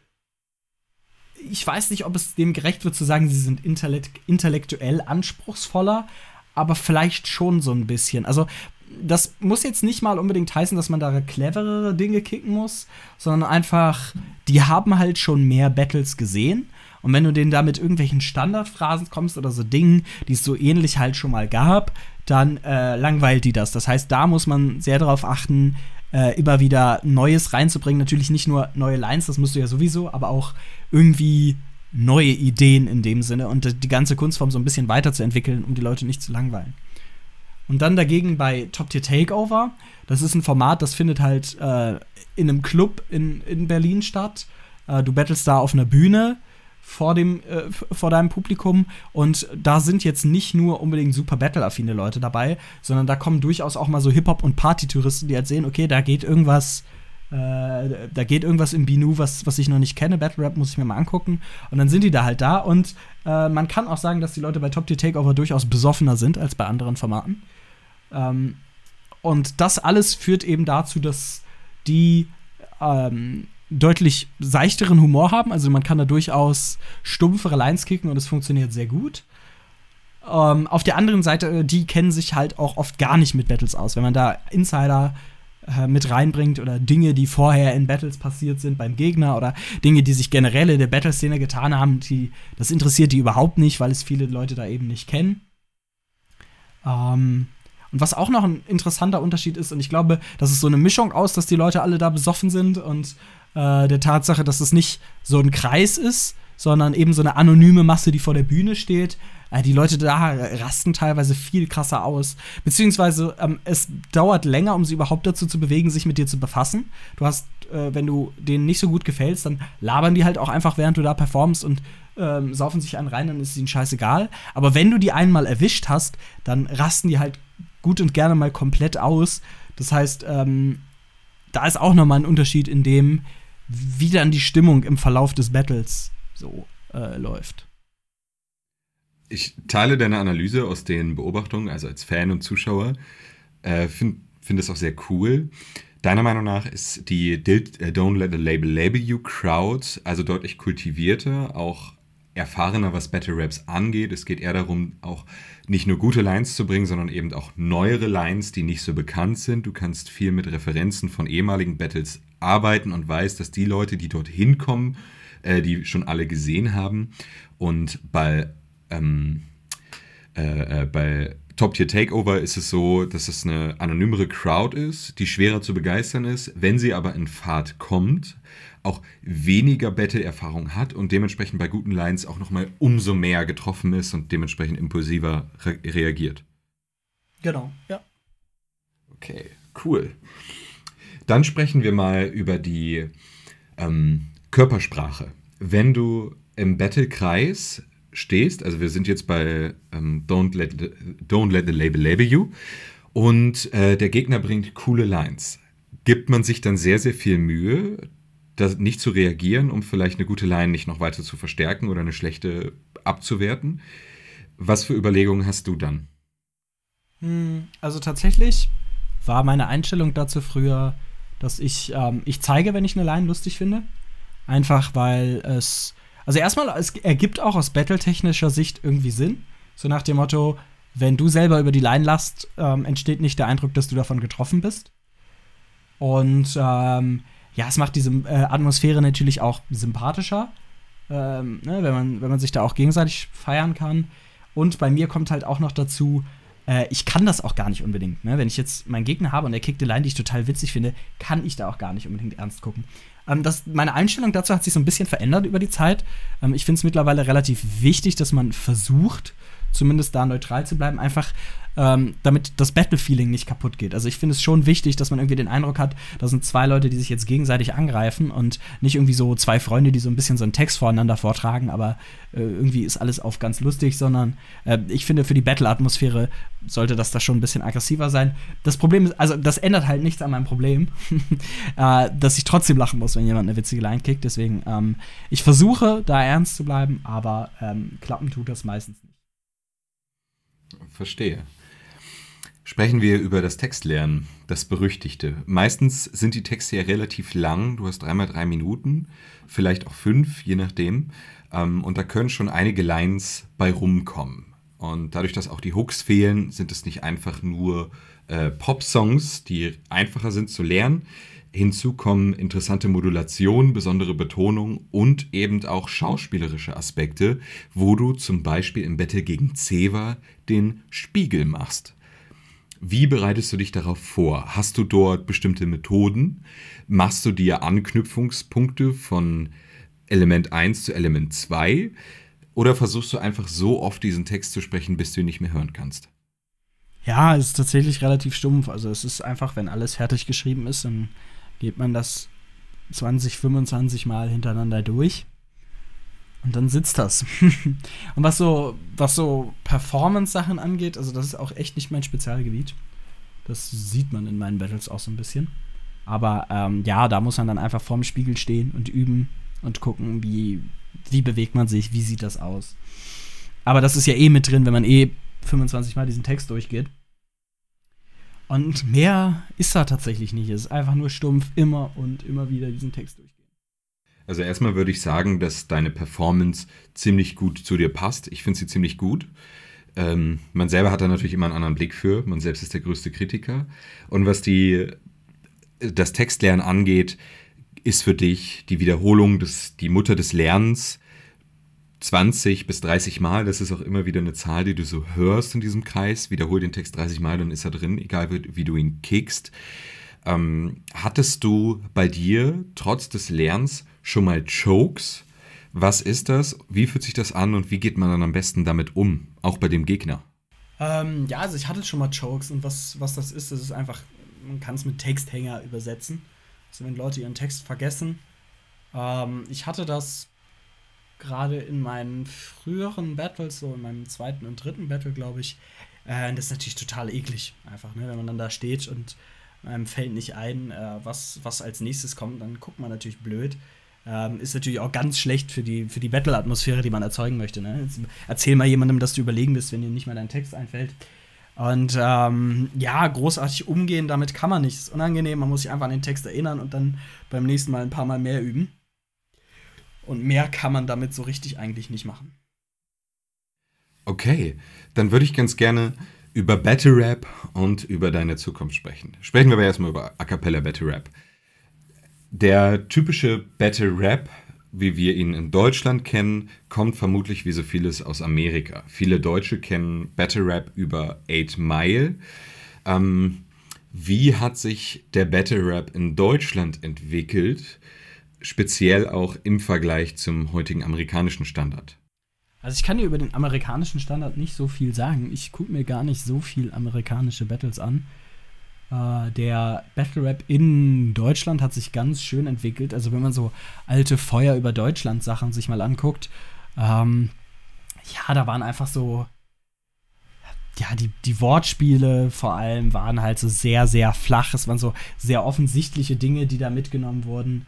Ich weiß nicht, ob es dem gerecht wird zu sagen, sie sind intellekt intellektuell anspruchsvoller, aber vielleicht schon so ein bisschen. Also, das muss jetzt nicht mal unbedingt heißen, dass man da cleverere Dinge kicken muss, sondern einfach, die haben halt schon mehr Battles gesehen. Und wenn du denen da mit irgendwelchen Standardphrasen kommst oder so Dingen, die es so ähnlich halt schon mal gab, dann äh, langweilt die das. Das heißt, da muss man sehr darauf achten, äh, immer wieder Neues reinzubringen. Natürlich nicht nur neue Lines, das musst du ja sowieso, aber auch irgendwie neue Ideen in dem Sinne und die ganze Kunstform so ein bisschen weiterzuentwickeln, um die Leute nicht zu langweilen. Und dann dagegen bei Top Tier Takeover, das ist ein Format, das findet halt äh, in einem Club in, in Berlin statt. Äh, du battlest da auf einer Bühne vor, dem, äh, vor deinem Publikum. Und da sind jetzt nicht nur unbedingt super Battle-affine Leute dabei, sondern da kommen durchaus auch mal so Hip-Hop- und Party-Touristen, die halt sehen, okay, da geht irgendwas äh, da geht irgendwas im Binu, was, was ich noch nicht kenne. Battle Rap muss ich mir mal angucken. Und dann sind die da halt da. Und äh, man kann auch sagen, dass die Leute bei Top Tier Takeover durchaus besoffener sind als bei anderen Formaten. Ähm, und das alles führt eben dazu, dass die ähm, deutlich seichteren Humor haben. Also man kann da durchaus stumpfere Lines kicken und es funktioniert sehr gut. Ähm, auf der anderen Seite, äh, die kennen sich halt auch oft gar nicht mit Battles aus. Wenn man da Insider äh, mit reinbringt oder Dinge, die vorher in Battles passiert sind beim Gegner oder Dinge, die sich generell in der Battle-Szene getan haben, die, das interessiert die überhaupt nicht, weil es viele Leute da eben nicht kennen. Ähm, und was auch noch ein interessanter Unterschied ist, und ich glaube, das ist so eine Mischung aus, dass die Leute alle da besoffen sind und äh, der Tatsache, dass es nicht so ein Kreis ist, sondern eben so eine anonyme Masse, die vor der Bühne steht, äh, die Leute da rasten teilweise viel krasser aus. Beziehungsweise ähm, es dauert länger, um sie überhaupt dazu zu bewegen, sich mit dir zu befassen. Du hast, äh, wenn du denen nicht so gut gefällst, dann labern die halt auch einfach, während du da performst und ähm, saufen sich einen rein, dann ist ihnen scheißegal. Aber wenn du die einmal erwischt hast, dann rasten die halt gut und gerne mal komplett aus. Das heißt, ähm, da ist auch nochmal ein Unterschied in dem, wie dann die Stimmung im Verlauf des Battles so äh, läuft. Ich teile deine Analyse aus den Beobachtungen, also als Fan und Zuschauer. Äh, Finde find es auch sehr cool. Deiner Meinung nach ist die äh, Don't Let the Label Label You Crowd also deutlich kultivierter, auch erfahrener, was Battle Raps angeht. Es geht eher darum, auch nicht nur gute Lines zu bringen, sondern eben auch neuere Lines, die nicht so bekannt sind. Du kannst viel mit Referenzen von ehemaligen Battles arbeiten und weißt, dass die Leute, die dorthin kommen, äh, die schon alle gesehen haben. Und bei ähm, äh, äh, bei Top Tier Takeover ist es so, dass es eine anonymere Crowd ist, die schwerer zu begeistern ist. Wenn sie aber in Fahrt kommt, auch weniger Battle-Erfahrung hat und dementsprechend bei guten Lines auch nochmal umso mehr getroffen ist und dementsprechend impulsiver re reagiert. Genau, ja. Okay, cool. Dann sprechen wir mal über die ähm, Körpersprache. Wenn du im Battle-Kreis stehst. Also wir sind jetzt bei ähm, Don't, let the, Don't Let the Label Label You. Und äh, der Gegner bringt coole Lines. Gibt man sich dann sehr, sehr viel Mühe, das nicht zu reagieren, um vielleicht eine gute Line nicht noch weiter zu verstärken oder eine schlechte abzuwerten? Was für Überlegungen hast du dann? Hm, also tatsächlich war meine Einstellung dazu früher, dass ich, ähm, ich zeige, wenn ich eine Line lustig finde. Einfach weil es also erstmal, es ergibt auch aus battletechnischer Sicht irgendwie Sinn. So nach dem Motto, wenn du selber über die Line lachst, ähm, entsteht nicht der Eindruck, dass du davon getroffen bist. Und ähm, ja, es macht diese äh, Atmosphäre natürlich auch sympathischer, ähm, ne, wenn, man, wenn man sich da auch gegenseitig feiern kann. Und bei mir kommt halt auch noch dazu, äh, ich kann das auch gar nicht unbedingt. Ne? Wenn ich jetzt meinen Gegner habe und er kickt eine Line, die ich total witzig finde, kann ich da auch gar nicht unbedingt ernst gucken. Ähm, das, meine Einstellung dazu hat sich so ein bisschen verändert über die Zeit. Ähm, ich finde es mittlerweile relativ wichtig, dass man versucht, zumindest da neutral zu bleiben, einfach ähm, damit das Battle-Feeling nicht kaputt geht. Also ich finde es schon wichtig, dass man irgendwie den Eindruck hat, da sind zwei Leute, die sich jetzt gegenseitig angreifen und nicht irgendwie so zwei Freunde, die so ein bisschen so einen Text voreinander vortragen, aber äh, irgendwie ist alles auf ganz lustig, sondern äh, ich finde, für die Battle-Atmosphäre sollte das da schon ein bisschen aggressiver sein. Das Problem ist, also das ändert halt nichts an meinem Problem, äh, dass ich trotzdem lachen muss, wenn jemand eine witzige Line kickt. Deswegen, ähm, ich versuche da ernst zu bleiben, aber ähm, klappen tut das meistens nicht. Verstehe. Sprechen wir über das Textlernen, das Berüchtigte. Meistens sind die Texte ja relativ lang. Du hast dreimal drei Minuten, vielleicht auch fünf, je nachdem. Ähm, und da können schon einige Lines bei rumkommen. Und dadurch, dass auch die Hooks fehlen, sind es nicht einfach nur äh, Pop-Songs, die einfacher sind zu lernen. Hinzu kommen interessante Modulationen, besondere Betonung und eben auch schauspielerische Aspekte, wo du zum Beispiel im Battle gegen Ceva den Spiegel machst. Wie bereitest du dich darauf vor? Hast du dort bestimmte Methoden? Machst du dir Anknüpfungspunkte von Element 1 zu Element 2? Oder versuchst du einfach so oft diesen Text zu sprechen, bis du ihn nicht mehr hören kannst? Ja, es ist tatsächlich relativ stumpf. Also es ist einfach, wenn alles fertig geschrieben ist, dann geht man das 20, 25 Mal hintereinander durch. Und dann sitzt das. und was so, was so Performance-Sachen angeht, also das ist auch echt nicht mein Spezialgebiet. Das sieht man in meinen Battles auch so ein bisschen. Aber ähm, ja, da muss man dann einfach vorm Spiegel stehen und üben und gucken, wie, wie bewegt man sich, wie sieht das aus. Aber das ist ja eh mit drin, wenn man eh 25 Mal diesen Text durchgeht. Und mehr ist da tatsächlich nicht. Es ist einfach nur stumpf immer und immer wieder diesen Text durchgehen. Also erstmal würde ich sagen, dass deine Performance ziemlich gut zu dir passt. Ich finde sie ziemlich gut. Ähm, man selber hat da natürlich immer einen anderen Blick für. Man selbst ist der größte Kritiker. Und was die, das Textlernen angeht, ist für dich die Wiederholung des, die Mutter des Lernens 20 bis 30 Mal. Das ist auch immer wieder eine Zahl, die du so hörst in diesem Kreis. Wiederhol den Text 30 Mal, dann ist er drin, egal wie, wie du ihn kickst. Ähm, hattest du bei dir trotz des Lernens schon mal Chokes? Was ist das? Wie fühlt sich das an und wie geht man dann am besten damit um? Auch bei dem Gegner? Ähm, ja, also ich hatte schon mal Chokes und was, was das ist, das ist einfach, man kann es mit Texthänger übersetzen. Also wenn Leute ihren Text vergessen. Ähm, ich hatte das gerade in meinen früheren Battles, so in meinem zweiten und dritten Battle, glaube ich, äh, das ist natürlich total eklig, einfach, ne? wenn man dann da steht und einem fällt nicht ein, äh, was, was als nächstes kommt, dann guckt man natürlich blöd. Ähm, ist natürlich auch ganz schlecht für die, für die Battle-Atmosphäre, die man erzeugen möchte. Ne? Jetzt erzähl mal jemandem, dass du überlegen bist, wenn dir nicht mal dein Text einfällt. Und ähm, ja, großartig umgehen, damit kann man nicht. Das ist unangenehm, man muss sich einfach an den Text erinnern und dann beim nächsten Mal ein paar Mal mehr üben. Und mehr kann man damit so richtig eigentlich nicht machen. Okay, dann würde ich ganz gerne über Battle Rap und über deine Zukunft sprechen. Sprechen wir aber erstmal über A Cappella Battle Rap. Der typische Battle Rap, wie wir ihn in Deutschland kennen, kommt vermutlich wie so vieles aus Amerika. Viele Deutsche kennen Battle Rap über 8 Mile. Ähm, wie hat sich der Battle Rap in Deutschland entwickelt? Speziell auch im Vergleich zum heutigen amerikanischen Standard? Also ich kann dir über den amerikanischen Standard nicht so viel sagen. Ich gucke mir gar nicht so viel amerikanische Battles an. Äh, der Battle Rap in Deutschland hat sich ganz schön entwickelt. Also wenn man so alte Feuer über Deutschland Sachen sich mal anguckt, ähm, ja, da waren einfach so ja, die, die Wortspiele vor allem waren halt so sehr, sehr flach. Es waren so sehr offensichtliche Dinge, die da mitgenommen wurden.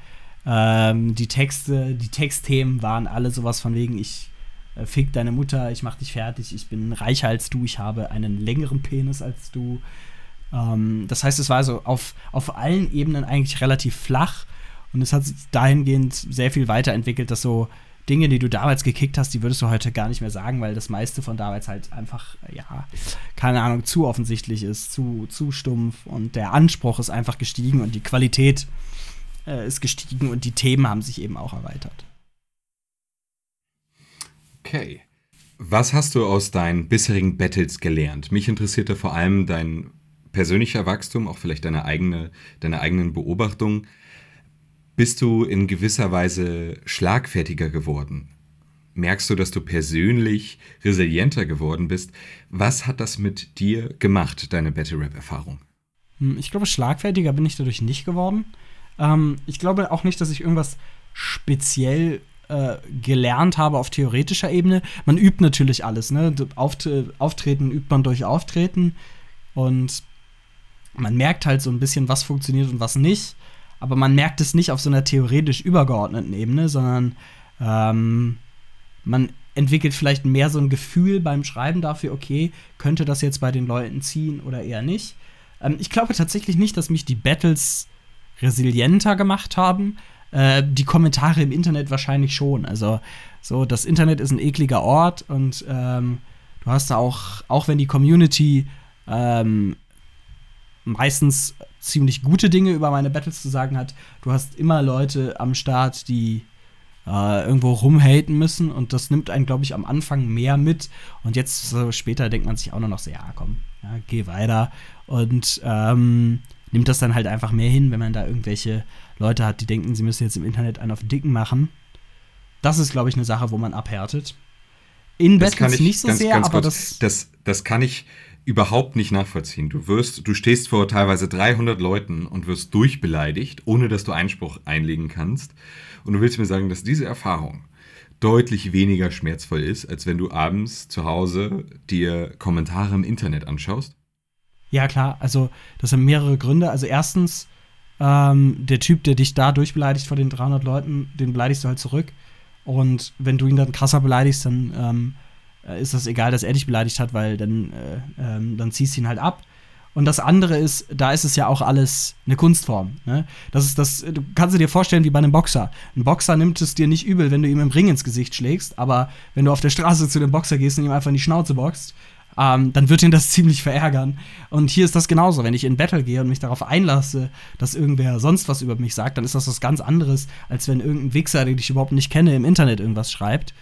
Ähm, die Texte, die Textthemen waren alle sowas von wegen, ich äh, fick deine Mutter, ich mach dich fertig, ich bin reicher als du, ich habe einen längeren Penis als du. Ähm, das heißt, es war so auf, auf allen Ebenen eigentlich relativ flach und es hat sich dahingehend sehr viel weiterentwickelt, dass so Dinge, die du damals gekickt hast, die würdest du heute gar nicht mehr sagen, weil das meiste von damals halt einfach, ja, keine Ahnung, zu offensichtlich ist, zu, zu stumpf und der Anspruch ist einfach gestiegen und die Qualität äh, ist gestiegen und die Themen haben sich eben auch erweitert. Okay. Was hast du aus deinen bisherigen Battles gelernt? Mich interessierte vor allem dein persönlicher Wachstum, auch vielleicht deine, eigene, deine eigenen Beobachtungen. Bist du in gewisser Weise schlagfertiger geworden? Merkst du, dass du persönlich resilienter geworden bist? Was hat das mit dir gemacht, deine Battle Rap-Erfahrung? Hm, ich glaube, schlagfertiger bin ich dadurch nicht geworden. Ähm, ich glaube auch nicht, dass ich irgendwas speziell äh, gelernt habe auf theoretischer Ebene. Man übt natürlich alles, ne? Auft Auftreten übt man durch Auftreten und man merkt halt so ein bisschen, was funktioniert und was nicht. Aber man merkt es nicht auf so einer theoretisch übergeordneten Ebene, sondern ähm, man entwickelt vielleicht mehr so ein Gefühl beim Schreiben dafür, okay, könnte das jetzt bei den Leuten ziehen oder eher nicht. Ähm, ich glaube tatsächlich nicht, dass mich die Battles resilienter gemacht haben. Äh, die Kommentare im Internet wahrscheinlich schon. Also, so, das Internet ist ein ekliger Ort und ähm, du hast da auch, auch wenn die Community ähm, meistens ziemlich gute Dinge über meine Battles zu sagen hat, du hast immer Leute am Start, die äh, irgendwo rumhaten müssen und das nimmt einen, glaube ich, am Anfang mehr mit und jetzt so später denkt man sich auch nur noch so, ja, komm, ja, geh weiter und ähm, nimmt das dann halt einfach mehr hin, wenn man da irgendwelche Leute hat, die denken, sie müssen jetzt im Internet einen auf Dicken machen. Das ist, glaube ich, eine Sache, wo man abhärtet. In das Battles nicht so ganz, sehr, ganz aber das, das. Das kann ich überhaupt nicht nachvollziehen. Du wirst, du stehst vor teilweise 300 Leuten und wirst durchbeleidigt, ohne dass du Einspruch einlegen kannst. Und du willst mir sagen, dass diese Erfahrung deutlich weniger schmerzvoll ist, als wenn du abends zu Hause dir Kommentare im Internet anschaust? Ja, klar. Also, das haben mehrere Gründe. Also, erstens, Ähm, der Typ, der dich da durchbeleidigt vor den 300 Leuten, den beleidigst du halt zurück. Und wenn du ihn dann krasser beleidigst, dann ähm, äh, ist das egal, dass er dich beleidigt hat, weil dann, äh, ähm, dann ziehst du ihn halt ab. Und das andere ist, da ist es ja auch alles eine Kunstform. Ne? Das ist das, du kannst dir vorstellen wie bei einem Boxer. Ein Boxer nimmt es dir nicht übel, wenn du ihm im Ring ins Gesicht schlägst, aber wenn du auf der Straße zu dem Boxer gehst und ihm einfach in die Schnauze boxt, ähm, dann wird ihn das ziemlich verärgern. Und hier ist das genauso. Wenn ich in Battle gehe und mich darauf einlasse, dass irgendwer sonst was über mich sagt, dann ist das was ganz anderes, als wenn irgendein Wichser, den ich überhaupt nicht kenne, im Internet irgendwas schreibt.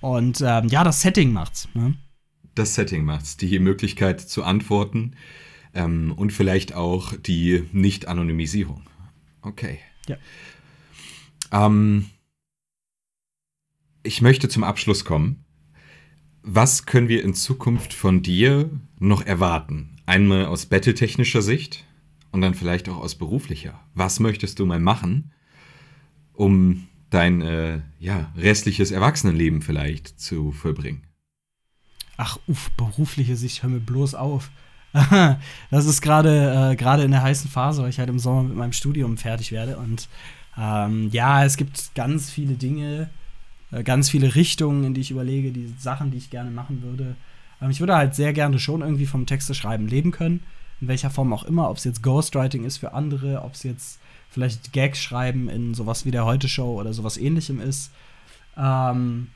Und ähm, ja, das Setting macht's. Ne? Das Setting macht's. Die Möglichkeit zu antworten ähm, und vielleicht auch die Nicht-Anonymisierung. Okay. Ja. Ähm, ich möchte zum Abschluss kommen. Was können wir in Zukunft von dir noch erwarten? Einmal aus battletechnischer Sicht und dann vielleicht auch aus beruflicher. Was möchtest du mal machen, um dein äh, ja, restliches Erwachsenenleben vielleicht zu vollbringen? Ach, uff, berufliche Sicht, hör mir bloß auf. das ist gerade äh, gerade in der heißen Phase, weil ich halt im Sommer mit meinem Studium fertig werde. Und ähm, ja, es gibt ganz viele Dinge, äh, ganz viele Richtungen, in die ich überlege, die Sachen, die ich gerne machen würde. Ähm, ich würde halt sehr gerne schon irgendwie vom Texte schreiben leben können, in welcher Form auch immer, ob es jetzt Ghostwriting ist für andere, ob es jetzt vielleicht Gags schreiben in sowas wie der Heute-Show oder sowas ähnlichem ist. Ähm,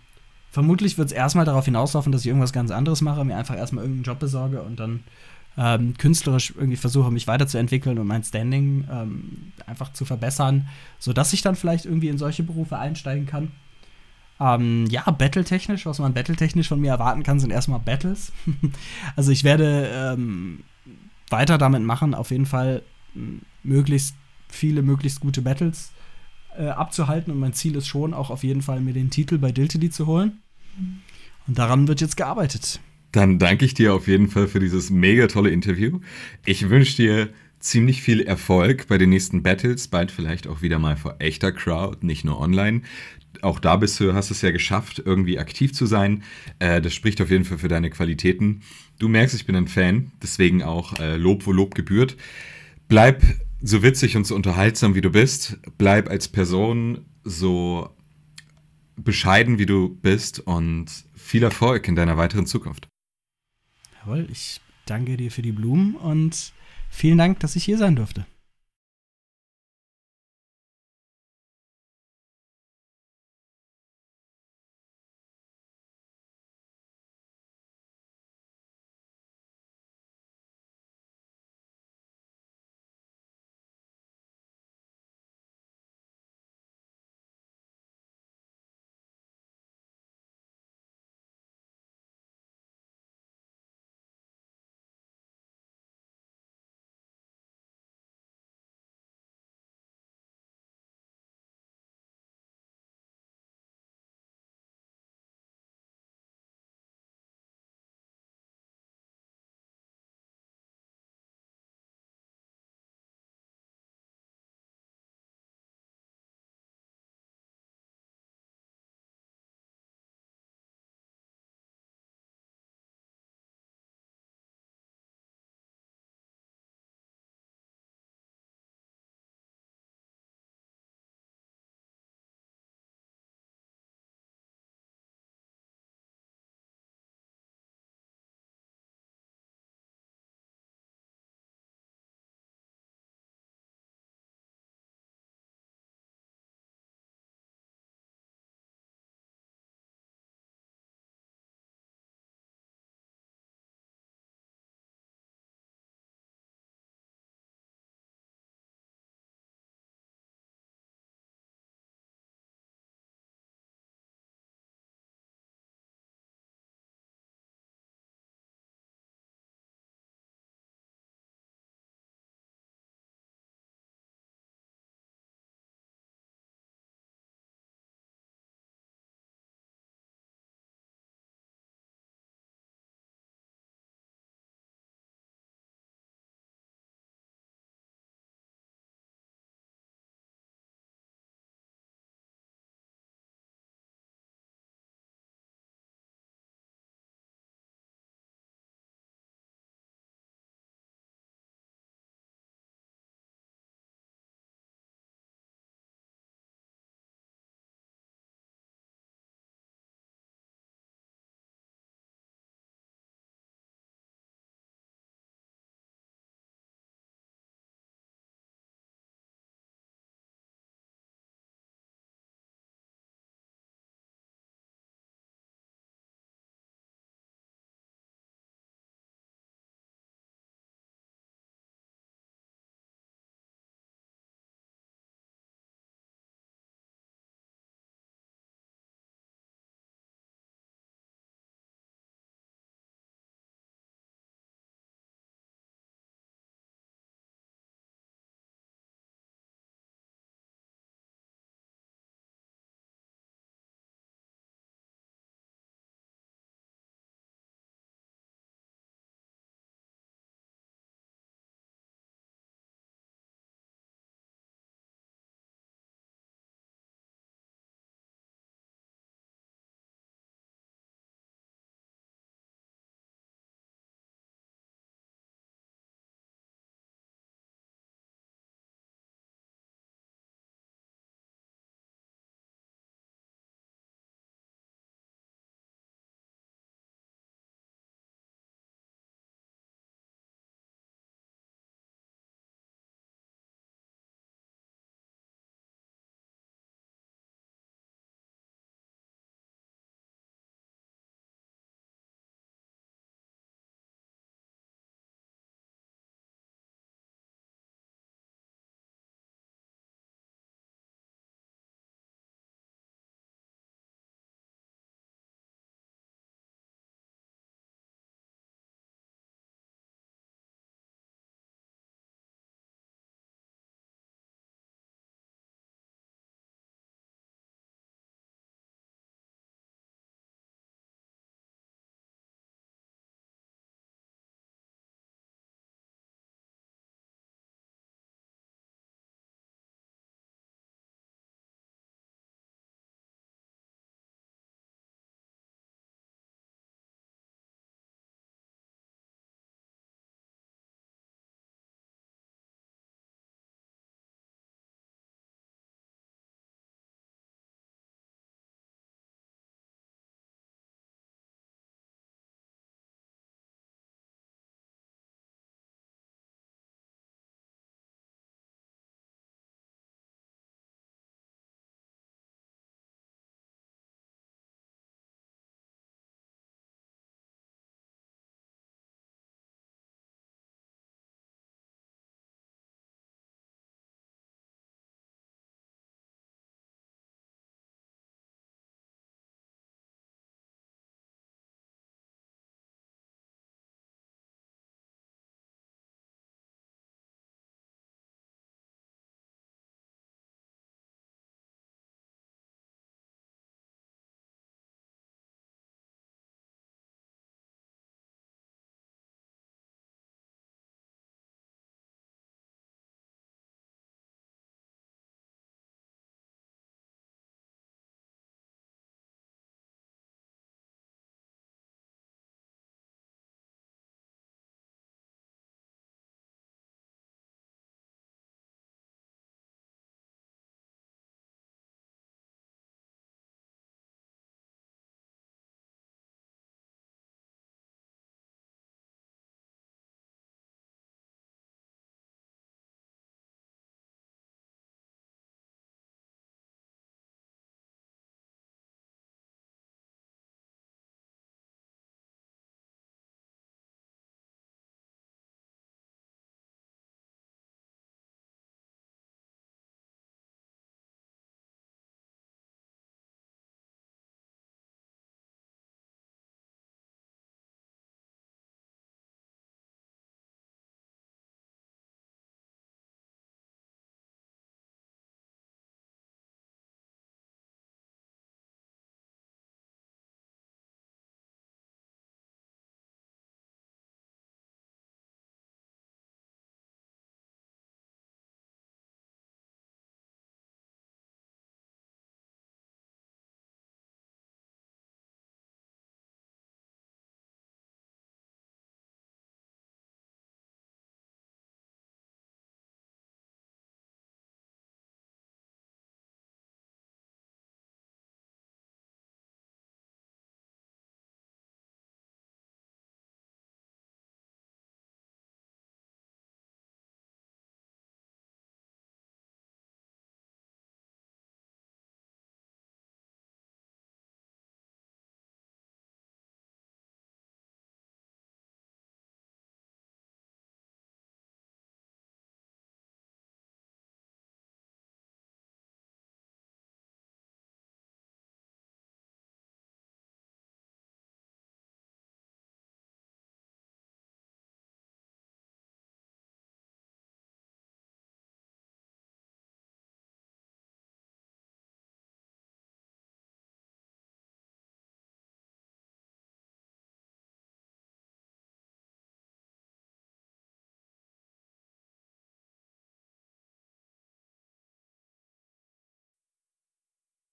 vermutlich wird es erstmal darauf hinauslaufen, dass ich irgendwas ganz anderes mache, mir einfach erstmal irgendeinen Job besorge und dann ähm, künstlerisch irgendwie versuche, mich weiterzuentwickeln und mein Standing ähm, einfach zu verbessern, sodass ich dann vielleicht irgendwie in solche Berufe einsteigen kann. Ähm, ja, battletechnisch, was man battletechnisch von mir erwarten kann, sind erstmal Battles. also ich werde ähm, weiter damit machen, auf jeden Fall möglichst viele, möglichst gute Battles äh, abzuhalten. Und mein Ziel ist schon auch auf jeden Fall, mir den Titel bei Diltily zu holen. Und daran wird jetzt gearbeitet. Dann danke ich dir auf jeden Fall für dieses mega tolle Interview. Ich wünsche dir ziemlich viel Erfolg bei den nächsten Battles, bald vielleicht auch wieder mal vor echter Crowd, nicht nur online. Auch da bist du, hast es ja geschafft, irgendwie aktiv zu sein. Äh, das spricht auf jeden Fall für deine Qualitäten. Du merkst, ich bin ein Fan, deswegen auch äh, Lob, wo Lob gebührt. Bleib so witzig und so unterhaltsam, wie du bist. Bleib als Person so bescheiden, wie du bist und viel Erfolg in deiner weiteren Zukunft. Jawohl, ich danke dir für die Blumen und vielen Dank, dass ich hier sein durfte.